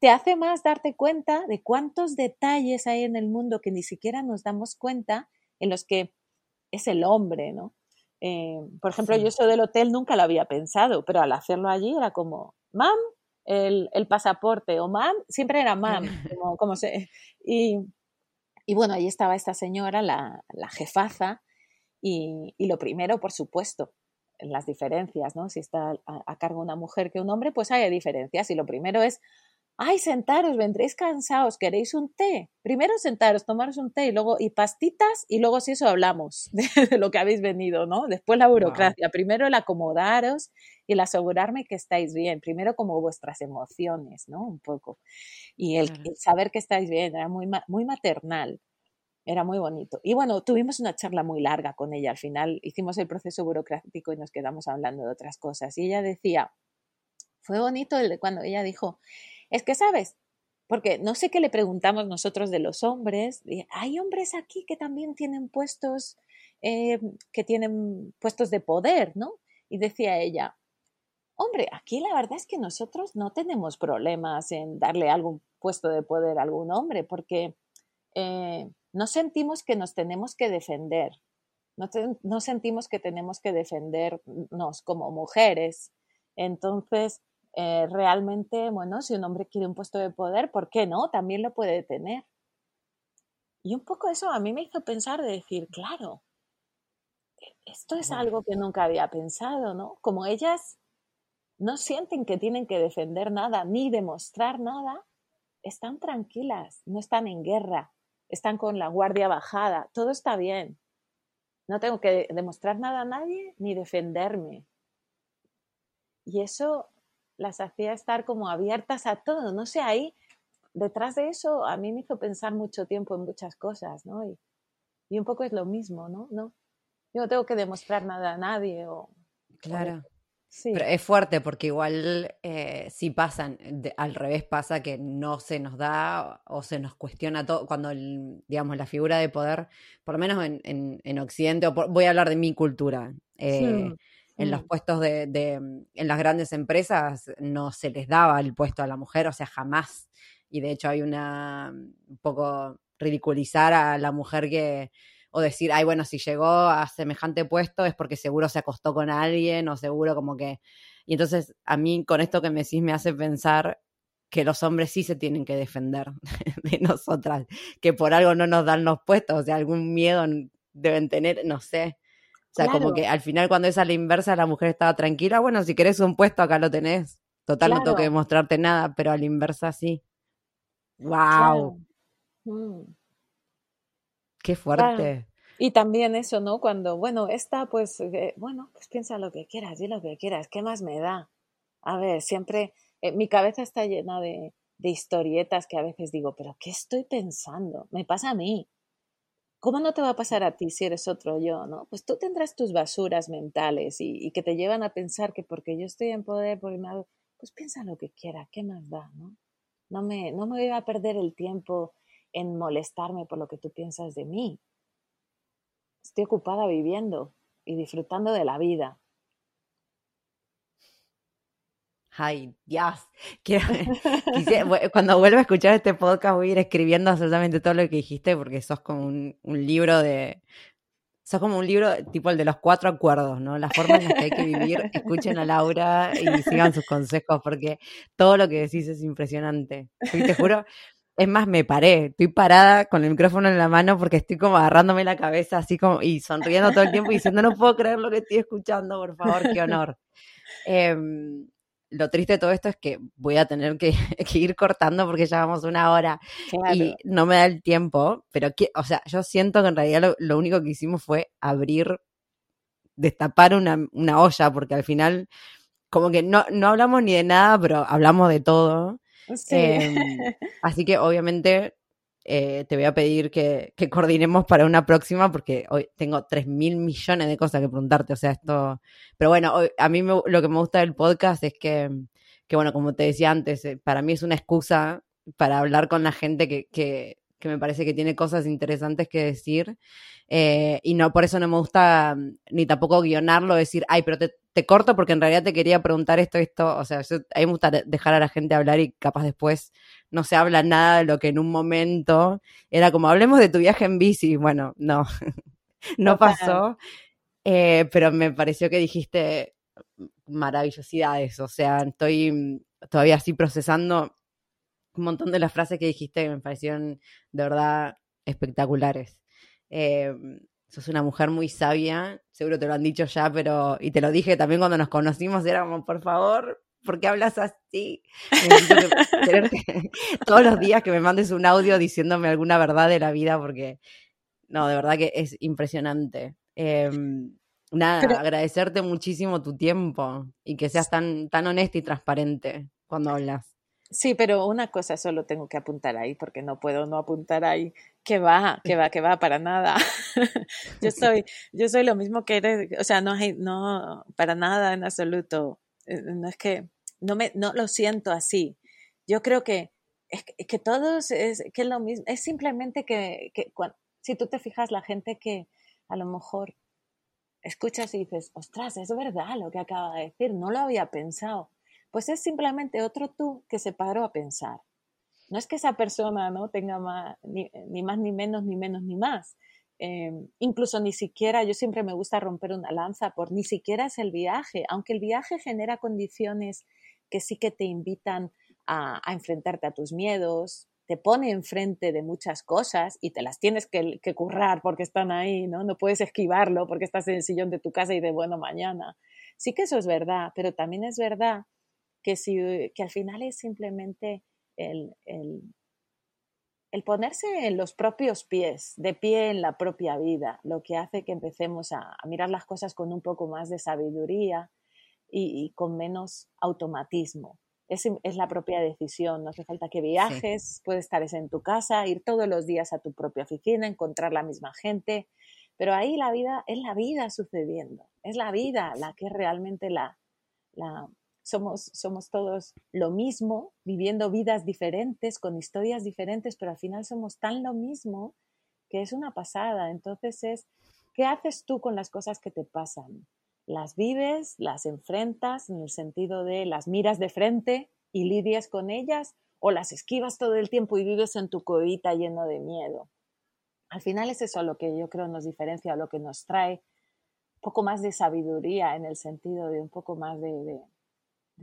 Speaker 2: te hace más darte cuenta de cuántos detalles hay en el mundo que ni siquiera nos damos cuenta en los que es el hombre, ¿no? Eh, por ejemplo, yo eso del hotel nunca lo había pensado, pero al hacerlo allí era como, mam, el, pasaporte, o mam, siempre era mam, como, como se... Y, y, bueno, ahí estaba esta señora, la, la jefaza, y, y, lo primero, por supuesto, las diferencias, ¿no? Si está a, a, cargo una mujer que un hombre, pues hay diferencias. Y lo primero es, ay, sentaros, vendréis cansados, ¿queréis un té? Primero sentaros, tomaros un té y luego, y pastitas, y luego si eso hablamos de, lo que habéis venido, ¿no? Después la burocracia, primero el acomodaros y el asegurarme que estáis bien, primero como vuestras emociones, ¿no? Un poco. Y el, saber que estáis bien, era muy, muy maternal. Era muy bonito. Y bueno, tuvimos una charla muy larga con ella. Al final hicimos el proceso burocrático y nos quedamos hablando de otras cosas. Y ella decía, fue bonito el cuando ella dijo, es que, ¿sabes? Porque no sé qué le preguntamos nosotros de los hombres. Hay hombres aquí que también tienen puestos, eh, que tienen puestos de poder, ¿no? Y decía ella, hombre, aquí la verdad es que nosotros no tenemos problemas en darle algún puesto de poder a algún hombre, porque eh, no sentimos que nos tenemos que defender, no, no, sentimos que tenemos que defendernos como mujeres. Entonces, eh, realmente, bueno, si un hombre quiere un puesto de poder, ¿por qué no? También lo puede tener. Y un poco eso a mí me hizo pensar de decir, claro, esto es algo que nunca había pensado, ¿no? Como ellas no sienten que tienen que defender nada ni demostrar nada, están tranquilas, no están en guerra, están con la guardia bajada, todo está bien. No tengo que demostrar nada a nadie ni defenderme. Y eso las hacía estar como abiertas a todo, no sé, ahí detrás de eso a mí me hizo pensar mucho tiempo en muchas cosas, ¿no? Y, y un poco es lo mismo, ¿no? ¿no? Yo no tengo que demostrar nada a nadie o...
Speaker 1: Claro. Sí. Pero es fuerte porque igual eh, si pasan, al revés pasa que no se nos da o se nos cuestiona todo, cuando digamos la figura de poder, por lo menos en, en, Occidente, o voy a hablar de mi cultura, eh, en los mm. puestos de, de, mm, en las grandes empresas no se les daba el puesto a la mujer, o sea, jamás. Y de hecho hay una, mm, un poco ridiculizar a la mujer que, o decir, ay, bueno, si llegó a semejante puesto es porque seguro se acostó con alguien o seguro como que... Y entonces a mí con esto que me decís me hace pensar que los hombres sí se tienen que defender de nosotras, que por algo no nos dan los puestos, o sea, algún miedo deben tener, no sé. O sea, como que al final cuando es a la inversa la mujer estaba tranquila, bueno, si querés un puesto acá lo tenés. Total, no tengo que demostrarte nada, pero a la inversa sí. ¡Wow! Mm. ¡Qué fuerte!
Speaker 2: Y también eso, ¿no? Cuando, bueno, esta, pues, eh, bueno, pues piensa lo que quieras, di lo que quieras, ¿qué más me da? A ver, siempre, eh, mi cabeza está llena de, de historietas que a veces digo, pero ¿qué estoy pensando? Me pasa a mí. ¿Cómo no te va a pasar a ti si eres otro yo, no? Pues tú tendrás tus basuras mentales y, que te llevan a pensar que porque yo estoy en poder, por lado, pues piensa lo que quiera, ¿qué más da, no? No me, no me voy a perder el tiempo en molestarme por lo que tú piensas de mí. Estoy ocupada viviendo y disfrutando de la vida.
Speaker 1: Ay, Dios. cuando vuelva a escuchar este podcast voy a ir escribiendo absolutamente todo lo que dijiste porque sos como un, libro de... Sos como un libro tipo el de los cuatro acuerdos, ¿no? La forma en la que hay que vivir. Escuchen a Laura y sigan sus consejos porque todo lo que decís es impresionante. Y te juro, es más, me paré. Estoy parada con el micrófono en la mano porque estoy como agarrándome la cabeza así como y sonriendo todo el tiempo y diciendo no puedo creer lo que estoy escuchando, por favor, qué honor. Eh, lo triste de todo esto es que voy a tener que, ir cortando porque ya vamos una hora y no me da el tiempo, pero que, o sea, yo siento que en realidad lo, único que hicimos fue abrir, destapar una, una, olla, porque al final como que no, no hablamos ni de nada, pero hablamos de todo. Sí. Em, así que obviamente eh, te voy a pedir que, que, coordinemos para una próxima porque hoy tengo tres mil millones de cosas que preguntarte. O sea, esto. Pero bueno, a mí lo que me gusta del podcast es que, que, bueno, como te decía antes, eh, para mí es una excusa para hablar con la gente que, que, que me parece que tiene cosas interesantes que decir. Eh, y no, por eso no me gusta mm, ni tampoco guionarlo, decir, ay, pero te, te corto porque en realidad te quería preguntar esto, esto. O sea, a mí me gusta dejar a la gente hablar y capaz después no se habla nada de lo que en un momento era como, hablemos de tu viaje en bici. Bueno, no, no pasó. Eh, pero me pareció que dijiste maravillosidades. O sea, estoy todavía así procesando un montón de las frases que dijiste que me parecieron de verdad espectaculares. Eh, sos una mujer muy sabia, seguro te lo han dicho ya, pero, y te lo dije también cuando nos conocimos, era como, por favor, ¿por qué hablas así? todos los días que me mandes un audio diciéndome alguna verdad de la vida, porque, no, de verdad que es impresionante. Em, nada, agradecerte muchísimo tu tiempo y que seas tan, tan honesta y transparente cuando hablas.
Speaker 2: Sí, pero una cosa solo tengo que apuntar ahí, porque no puedo no apuntar ahí. Que va, que va, que va, para nada. yo soy, yo soy lo mismo que eres, o sea, no, no, para nada en absoluto. Eh, no es que, no me, no lo siento así. Yo creo que, es que, todos es, que lo mismo, es simplemente que, que si tú te fijas la gente que a lo mejor escuchas y dices, ostras, es verdad lo que acaba de decir, no lo había pensado pues es simplemente otro tú que se paró a pensar. No es que esa persona no tenga más, ni, más ni menos, ni menos ni más. Em, incluso ni siquiera, yo siempre me gusta romper una lanza por ni siquiera es el viaje, aunque el viaje genera condiciones que sí que te invitan a, enfrentarte a tus miedos, te pone enfrente de muchas cosas y te las tienes que, que, currar porque están ahí, ¿no? No puedes esquivarlo porque estás en el sillón de tu casa y de bueno mañana. Sí que eso es verdad, pero también es verdad que, si, que al final es simplemente el, el, el, ponerse en los propios pies, de pie en la propia vida, lo que hace que empecemos a, mirar las cosas con un poco más de sabiduría y, con menos automatismo. Es, es, la propia decisión, no hace falta que viajes, puedes estar en tu casa, ir todos los días a tu propia oficina, encontrar la misma gente, pero ahí la vida es la vida sucediendo, es la vida la que es realmente la, la, somos, somos todos lo mismo, viviendo vidas diferentes, con historias diferentes, pero al final somos tan lo mismo que es una pasada. Entonces es, ¿qué haces tú con las cosas que te pasan? ¿Las vives, las enfrentas en el sentido de las miras de frente y lidias con ellas o las esquivas todo el tiempo y vives en tu cohita lleno de miedo? Al final es eso lo que yo creo nos diferencia, lo que nos trae un poco más de sabiduría en el sentido de un poco más de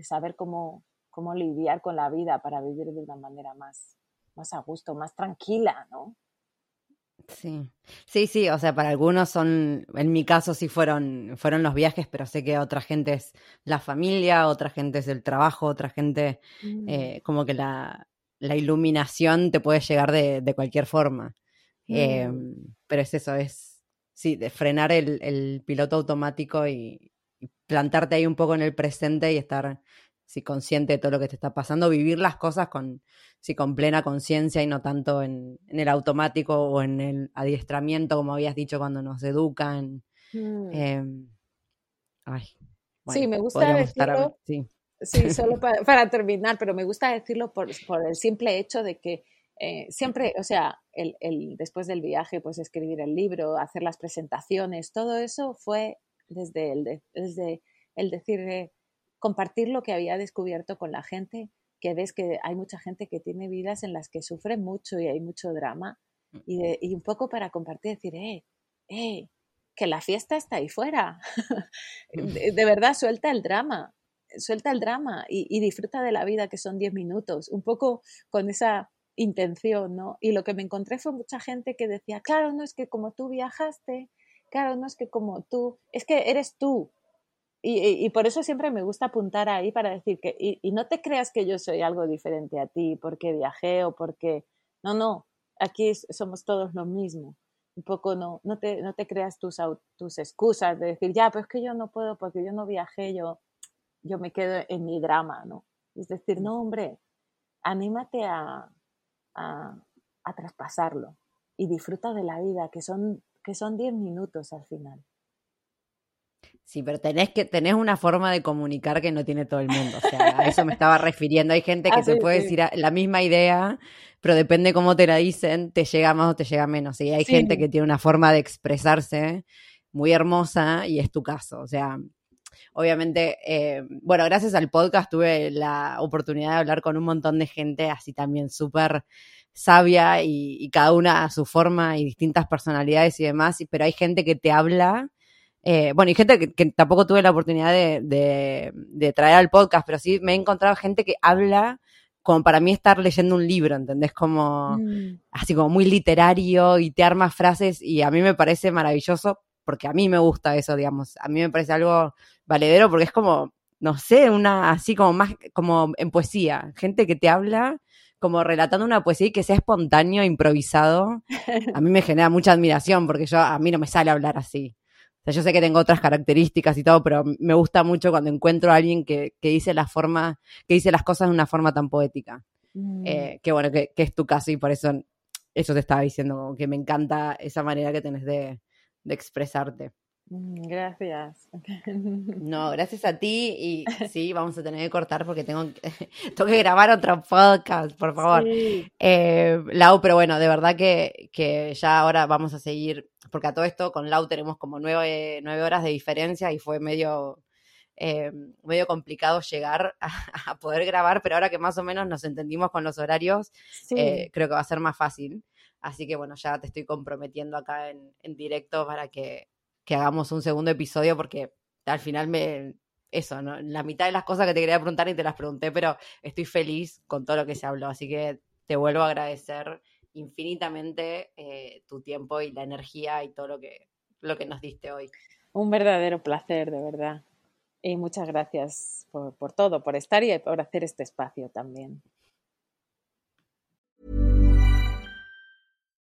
Speaker 2: saber cómo, cómo lidiar con la vida para vivir de una manera más, más a gusto, más tranquila, ¿no?
Speaker 1: Sí, sí, sí, o sea, para algunos son, en mi caso sí fueron, fueron los viajes, pero sé que otra gente es la familia, otra gente es el trabajo, otra gente, mm. eh, como que la, la, iluminación te puede llegar de, de cualquier forma. Eh, mm. pero es eso, es, sí, de frenar el, el piloto automático y, plantarte ahí un poco en el presente y estar si consciente de todo lo que te está pasando, vivir las cosas con, si con plena conciencia y no tanto en, el automático o en el adiestramiento, como habías dicho cuando nos educan. Mm. Em,
Speaker 2: sí, me gusta decirlo. sí. solo para, terminar, pero me gusta decirlo por, el simple hecho de que eh, siempre, o sea, el, el, después del viaje, pues escribir el libro, hacer las presentaciones, todo eso fue desde el, desde el decir, eh, compartir lo que había descubierto con la gente, que ves que hay mucha gente que tiene vidas en las que sufre mucho y hay mucho drama, y, y un poco para compartir, decir, eh, eh, que la fiesta está ahí fuera. de, verdad, suelta el drama, suelta el drama y, y disfruta de la vida que son 10 minutos, un poco con esa intención, ¿no? Y lo que me encontré fue mucha gente que decía, claro, no es que como tú viajaste, Claro, no es que como tú, es que eres tú. y, y, por eso siempre me gusta apuntar ahí para decir que, y, y, no te creas que yo soy algo diferente a ti porque viajé o porque, no, no, aquí somos todos lo mismo. Un poco no, no, te, no te creas tus, tus excusas de decir, ya, pero es que yo no puedo porque yo no viajé, yo, yo me quedo en mi drama, ¿no? Es decir, no, hombre, anímate a, a, a traspasarlo y disfruta de la vida, que son, que son 10 minutos al final.
Speaker 1: Sí, pero tenés que tenés una forma de comunicar que no tiene todo el mundo. O sea, a eso me estaba refiriendo. Hay gente que ah, te puede decir la misma idea, pero depende cómo te la dicen, te llega más o te llega menos. Y hay gente que tiene una forma de expresarse muy hermosa y es tu caso. O sea, obviamente, eh, bueno, gracias al podcast tuve la oportunidad de hablar con un montón de gente así también súper sabia y, y, cada una a su forma y distintas personalidades y demás, pero hay gente que te habla eh, bueno, y gente que, tampoco tuve la oportunidad de, traer al podcast, pero sí me he encontrado gente que habla como para mí estar leyendo un libro, ¿entendés? Como mm. así como muy literario y te arma frases y a mí me parece maravilloso porque a mí me gusta eso, digamos, a mí me parece algo valedero porque es como, no sé, una así como más como en poesía, gente que te habla como relatando una poesía y que sea espontáneo, improvisado, a mí me genera mucha admiración porque yo a mí no me sale hablar así yo sé que tengo otras características y todo, pero me gusta mucho cuando encuentro a alguien que, dice la forma, que dice las cosas de una forma tan poética. Mm. Eh, que bueno, que, es tu caso y por eso eso te estaba diciendo, que me encanta esa manera que tenés de, expresarte.
Speaker 2: Mm, gracias.
Speaker 1: No, gracias a ti y sí, vamos a tener que cortar porque tengo, tengo que grabar otro podcast, por favor. Eh, Lau, pero bueno, de verdad que, que ya ahora vamos a seguir porque a todo esto con Lau tenemos como nueve, horas de diferencia y fue medio, eh, medio complicado llegar a, poder grabar, pero ahora que más o menos nos entendimos con los horarios, eh, creo que va a ser más fácil. Así que bueno, ya te estoy comprometiendo acá en, directo para que, hagamos un segundo episodio porque al final me, eso, ¿no? la mitad de las cosas que te quería preguntar y te las pregunté, pero estoy feliz con todo lo que se habló, así que te vuelvo a agradecer infinitamente eh, tu tiempo y la energía y todo lo que, lo que nos diste hoy.
Speaker 2: Un verdadero placer, de verdad. Y muchas gracias por, por todo, por estar y por hacer este espacio también.